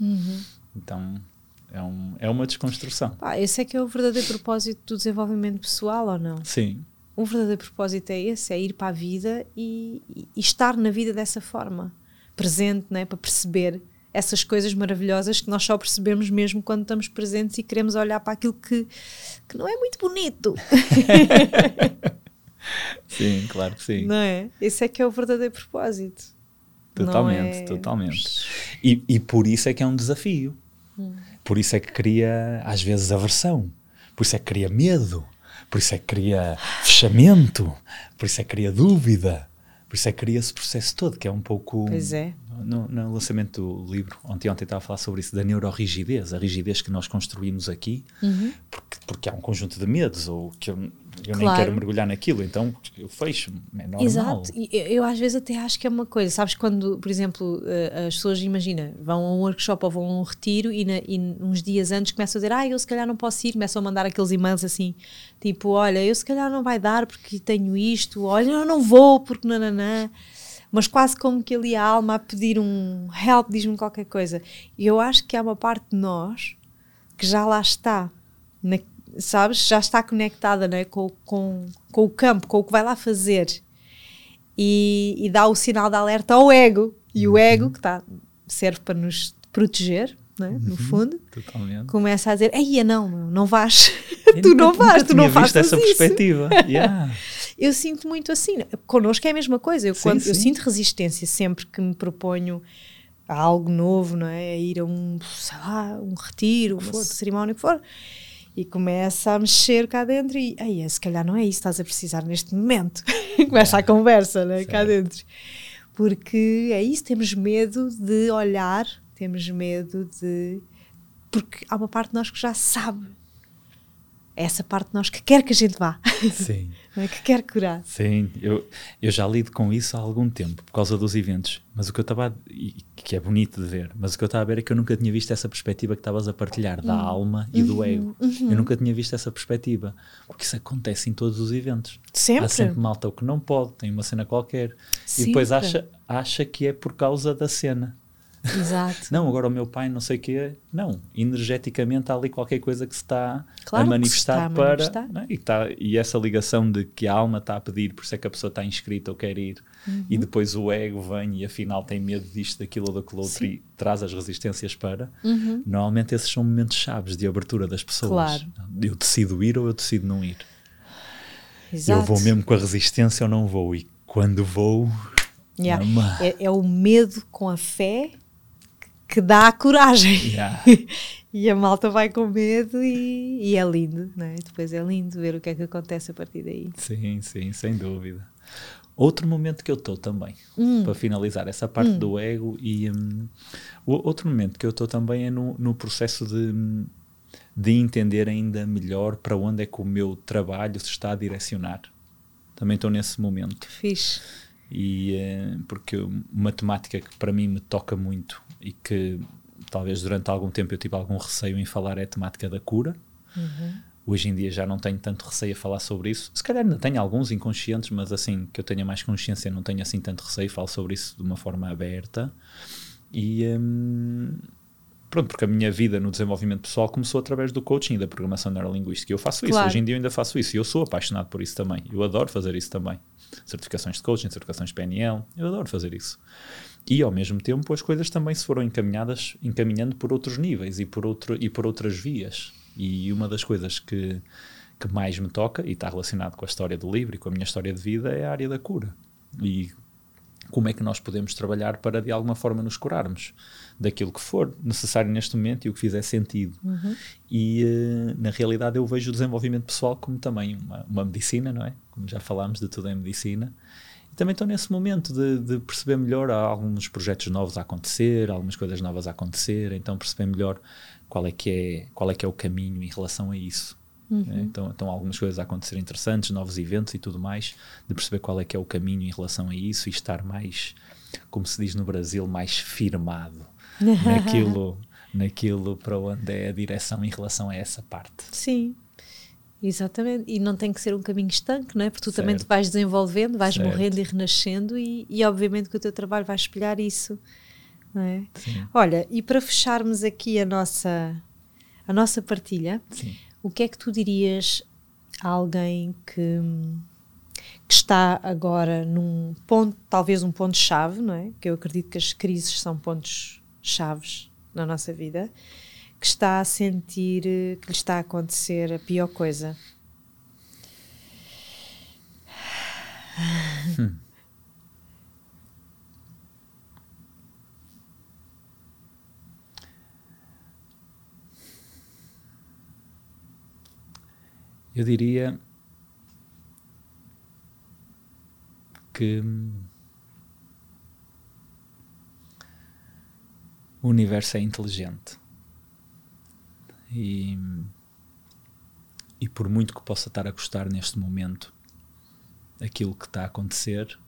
Uhum. Então é, um, é uma desconstrução. Ah, esse é que é o verdadeiro propósito do desenvolvimento pessoal ou não? Sim. O verdadeiro propósito é esse, é ir para a vida e, e, e estar na vida dessa forma, presente, né, para perceber essas coisas maravilhosas que nós só percebemos mesmo quando estamos presentes e queremos olhar para aquilo que, que não é muito bonito. sim, claro que sim. Não é? Esse é que é o verdadeiro propósito. Totalmente, é... totalmente. E, e por isso é que é um desafio. Hum. Por isso é que cria, às vezes, aversão. Por isso é que cria medo. Por isso é que cria fechamento. Por isso é que cria dúvida. Por isso é que cria esse processo todo, que é um pouco. Pois é. No, no lançamento do livro, ontem, ontem estava a falar sobre isso, da neurorrigidez, a rigidez que nós construímos aqui, uhum. porque, porque há um conjunto de medos, ou que eu eu claro. nem quero mergulhar naquilo, então eu fecho, é normal. Exato, eu, eu, às vezes até acho que é uma coisa, sabes, quando, por exemplo, eh, as pessoas, imagina, vão a um workshop ou vão a um retiro e, na, e uns dias antes começam a dizer, ah, eu se calhar não posso ir, começam a mandar aqueles e-mails assim, tipo, olha, eu se calhar não vai dar porque tenho isto, olha, eu não vou porque nananã, mas quase como que ali a alma a pedir um help, diz-me qualquer coisa. E eu acho que há uma parte de nós que já lá está, na, sabes, já está conectada né, com, com, com o campo, com o que vai lá fazer. E, e dá o sinal de alerta ao ego. E o ego, que tá, serve para nos proteger, né, no uhum, fundo, Totalmente. começa a dizer: Ei, não, não vais, tu não vais, tu não fazes essa isso. perspectiva. Yeah. eu sinto muito assim. Connosco é a mesma coisa. Eu, sim, quando, sim. eu sinto resistência sempre que me proponho a algo novo, não é? A ir a um, sei lá, um retiro, uma cerimónia, o que for e começa a mexer cá dentro e aí se calhar não é isso que estás a precisar neste momento começa a conversa né, cá dentro porque é isso, temos medo de olhar temos medo de porque há uma parte de nós que já sabe é essa parte de nós que quer que a gente vá. Sim. é? Que quer curar. Sim, eu, eu já lido com isso há algum tempo, por causa dos eventos. Mas o que eu estava, que é bonito de ver, mas o que eu estava a ver é que eu nunca tinha visto essa perspectiva que estavas a partilhar, da uhum. alma e uhum. do ego. Uhum. Eu nunca tinha visto essa perspectiva, porque isso acontece em todos os eventos. Sempre. Há sempre malta o que não pode, tem uma cena qualquer. Sempre. E depois acha, acha que é por causa da cena Exato. não, agora o meu pai não sei o quê. Não, energeticamente há ali qualquer coisa que se está claro a manifestar está para. A manifestar. E, está, e essa ligação de que a alma está a pedir, por isso é que a pessoa está inscrita ou quer ir, uhum. e depois o ego vem e afinal tem medo disto, daquilo ou daquilo outro e traz as resistências para. Uhum. Normalmente esses são momentos chaves de abertura das pessoas. Claro. Eu decido ir ou eu decido não ir. Exato. Eu vou mesmo com a resistência ou não vou. E quando vou. Yeah. É, é, o medo com a fé que dá coragem. Yeah. e a malta vai com medo e, e é lindo, não é? Depois é lindo ver o que é que acontece a partir daí. Sim, sim, sem dúvida. Outro momento que eu estou também, hum. para finalizar essa parte hum. do ego, e um, outro momento que eu estou também é no, no processo de, de entender ainda melhor para onde é que o meu trabalho se está a direcionar. Também estou nesse momento. Fixe. E, uh, porque uma temática que para mim me toca muito e que talvez durante algum tempo eu tive algum receio em falar é a temática da cura. Uhum. Hoje em dia já não tenho tanto receio a falar sobre isso. Se calhar ainda tenho alguns inconscientes, mas assim, que eu tenha mais consciência, não tenho assim tanto receio, falo sobre isso de uma forma aberta. E hum, pronto, porque a minha vida no desenvolvimento pessoal começou através do coaching e da programação neurolinguística. Eu faço isso, claro. hoje em dia eu ainda faço isso e eu sou apaixonado por isso também. Eu adoro fazer isso também. Certificações de coaching, certificações de PNL, eu adoro fazer isso. E ao mesmo tempo as coisas também se foram encaminhadas, encaminhando por outros níveis e por, outro, e por outras vias. E uma das coisas que, que mais me toca, e está relacionado com a história do livro e com a minha história de vida, é a área da cura. E como é que nós podemos trabalhar para de alguma forma nos curarmos daquilo que for necessário neste momento e o que fizer sentido. Uhum. E uh, na realidade eu vejo o desenvolvimento pessoal como também uma, uma medicina, não é? Como já falámos de tudo em medicina também estou nesse momento de, de, perceber melhor há alguns projetos novos a acontecer, algumas coisas novas a acontecer, então perceber melhor qual é que é, qual é, que é o caminho em relação a isso. Uhum. É, então, então algumas coisas a acontecer interessantes, novos eventos e tudo mais, de perceber qual é que é o caminho em relação a isso e estar mais, como se diz no Brasil, mais firmado naquilo, naquilo para onde é a direção em relação a essa parte. Sim, Exatamente, e não tem que ser um caminho estanque, não é? Porque tu certo. também te vais desenvolvendo, vais certo. morrendo e renascendo, e, e, obviamente que o teu trabalho vai espelhar isso, é? Sim. Olha, e para fecharmos aqui a nossa, a nossa partilha, Sim. O que é que tu dirias a alguém que, que está agora num ponto, talvez um ponto-chave, não é? Que eu acredito que as crises são pontos-chaves na nossa vida que está a sentir que lhe está a acontecer a pior coisa? Hum. Eu diria que o universo é inteligente. E, e por muito que possa estar a gostar neste momento aquilo que está a acontecer,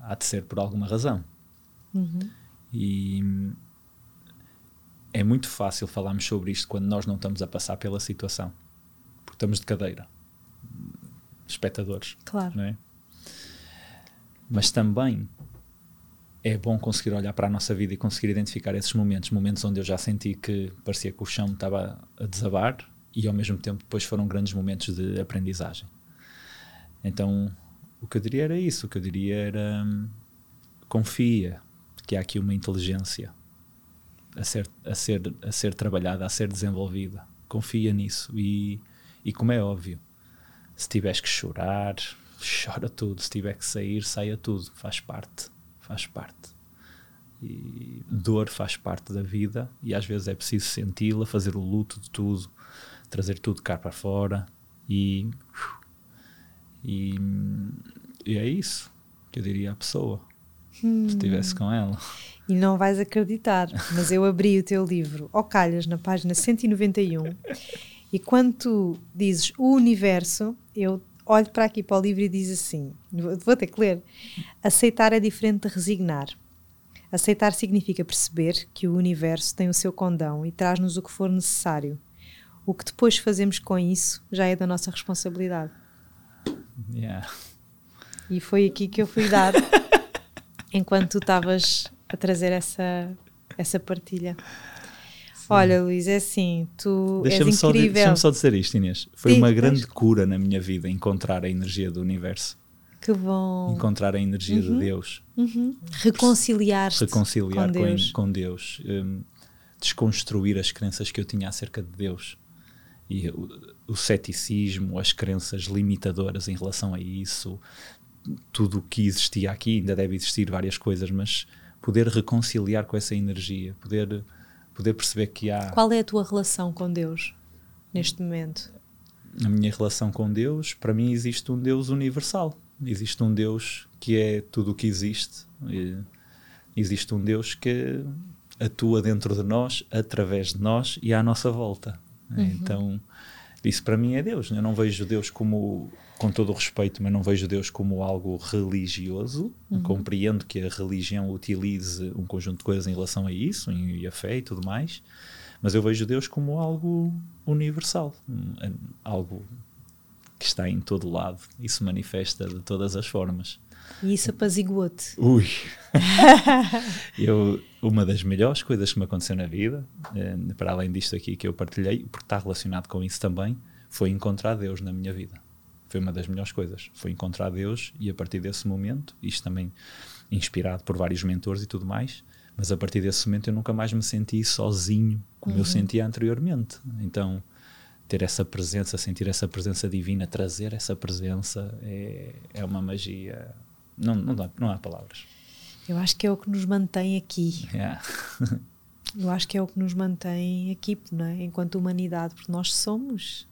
há de ser por alguma razão. Uhum. E é muito fácil falarmos sobre isto quando nós não estamos a passar pela situação, porque estamos de cadeira, espectadores. Claro. É? Mas também é bom conseguir olhar para a nossa vida e conseguir identificar esses momentos, momentos onde eu já senti que parecia que o chão estava a desabar e ao mesmo tempo depois foram grandes momentos de aprendizagem. Então, o que eu diria era isso, o que eu diria era hum, confia que há aqui uma inteligência a ser, a ser, a ser trabalhada, a ser desenvolvida. Confia nisso e, e como é óbvio, se tiveres que chorar, chora tudo, se tiver que sair, saia tudo, faz parte faz parte. E dor faz parte da vida e às vezes é preciso senti-la, fazer o luto de tudo, trazer tudo cá para fora e, e, e é isso que eu diria à pessoa hum. se estivesse com ela. E não vais acreditar, mas eu abri o teu livro ao calhas na página 191 e quando tu dizes o universo, eu olho para aqui para o livro e diz assim: vou ter que ler. Aceitar é diferente de resignar. Aceitar significa perceber que o universo tem o seu condão e traz-nos o que for necessário. O que depois fazemos com isso já é da nossa responsabilidade. Yeah. E foi aqui que eu fui dar enquanto tu estavas a trazer essa, essa partilha. Olha, Luís, é assim, tu deixa és incrível. Deixa-me só dizer isto, Inês. Foi Sim, uma grande cura na minha vida encontrar a energia do universo. Que bom. Encontrar a energia uhum. de Deus. Uhum. Reconciliar-te Reconciliar com Deus. Com, com Deus. Um, desconstruir as crenças que eu tinha acerca de Deus. E o, o ceticismo, as crenças limitadoras em relação a isso, tudo o que existia aqui, ainda deve existir várias coisas, mas poder reconciliar com essa energia, poder, poder perceber que há. Qual é a tua relação com Deus neste momento? A minha relação com Deus, para mim, existe um Deus universal. Existe um Deus que é tudo o que existe. Existe um Deus que atua dentro de nós, através de nós e à nossa volta. Uhum. Então, isso para mim é Deus. Eu não vejo Deus como, com todo o respeito, mas não vejo Deus como algo religioso. Uhum. Compreendo que a religião utilize um conjunto de coisas em relação a isso, e a fé e tudo mais, mas eu vejo Deus como algo universal, algo que está em todo lado e se manifesta de todas as formas. E isso apaziguou-te? Ui! eu, uma das melhores coisas que me aconteceu na vida, eh, para além disto aqui que eu partilhei, porque está relacionado com isso também, foi encontrar Deus na minha vida. Foi uma das melhores coisas. Foi encontrar Deus e a partir desse momento, isto também inspirado por vários mentores e tudo mais, mas a partir desse momento eu nunca mais me senti sozinho como uhum. eu sentia anteriormente. Então, ter essa presença, sentir essa presença divina, trazer essa presença é, é uma magia. Não, não, dá, não há palavras. Eu acho que é o que nos mantém aqui. Yeah. Eu acho que é o que nos mantém aqui, não é? enquanto humanidade, porque nós somos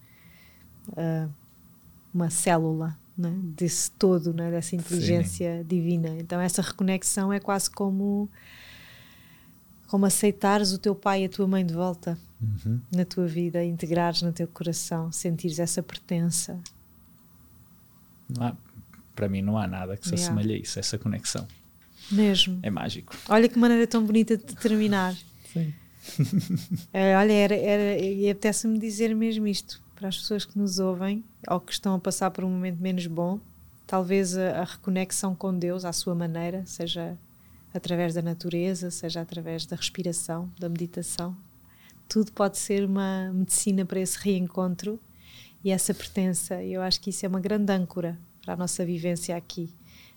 uh, uma célula é? desse todo, é? dessa inteligência Sim. divina. Então, essa reconexão é quase como, como aceitares o teu pai e a tua mãe de volta uhum. na tua vida, integrares no teu coração, sentires essa pertença. Há, para mim, não há nada que se yeah. assemelhe a isso, essa conexão. Mesmo. É mágico. Olha que maneira tão bonita de terminar. Sim. é, olha, era, era, e apetece-me dizer mesmo isto para as pessoas que nos ouvem ou que estão a passar por um momento menos bom. Talvez a, a reconexão com Deus à sua maneira, seja através da natureza, seja através da respiração, da meditação. Tudo pode ser uma medicina para esse reencontro e essa pertença. Eu acho que isso é uma grande âncora para a nossa vivência aqui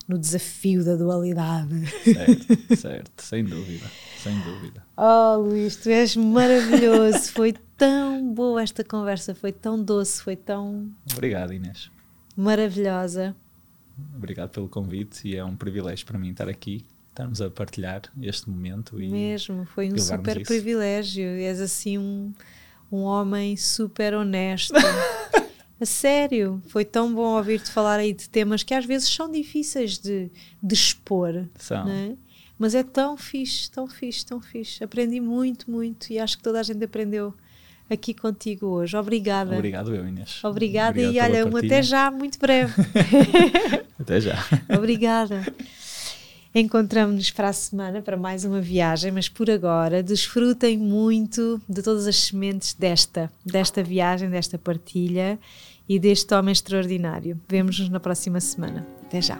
no desafio da dualidade. Certo, certo, sem dúvida, sem dúvida. Oh, Luís, tu és maravilhoso. Foi tão boa esta conversa, foi tão doce, foi tão. Obrigado, Inês. Maravilhosa. Obrigado pelo convite e é um privilégio para mim estar aqui, estarmos a partilhar este momento. E Mesmo, foi um super isso. privilégio. És assim um, um homem super honesto. A sério, foi tão bom ouvir-te falar aí de temas que às vezes são difíceis de, de expor. São. Né? Mas é tão fixe, tão fixe, tão fixe. Aprendi muito, muito e acho que toda a gente aprendeu aqui contigo hoje. Obrigada. Obrigado, eu, Inês. Obrigada Obrigado e olha, um até já, muito breve. até já. Obrigada. Encontramos-nos para a semana para mais uma viagem, mas por agora desfrutem muito de todas as sementes desta, desta viagem, desta partilha e deste homem extraordinário. Vemo-nos na próxima semana. Até já.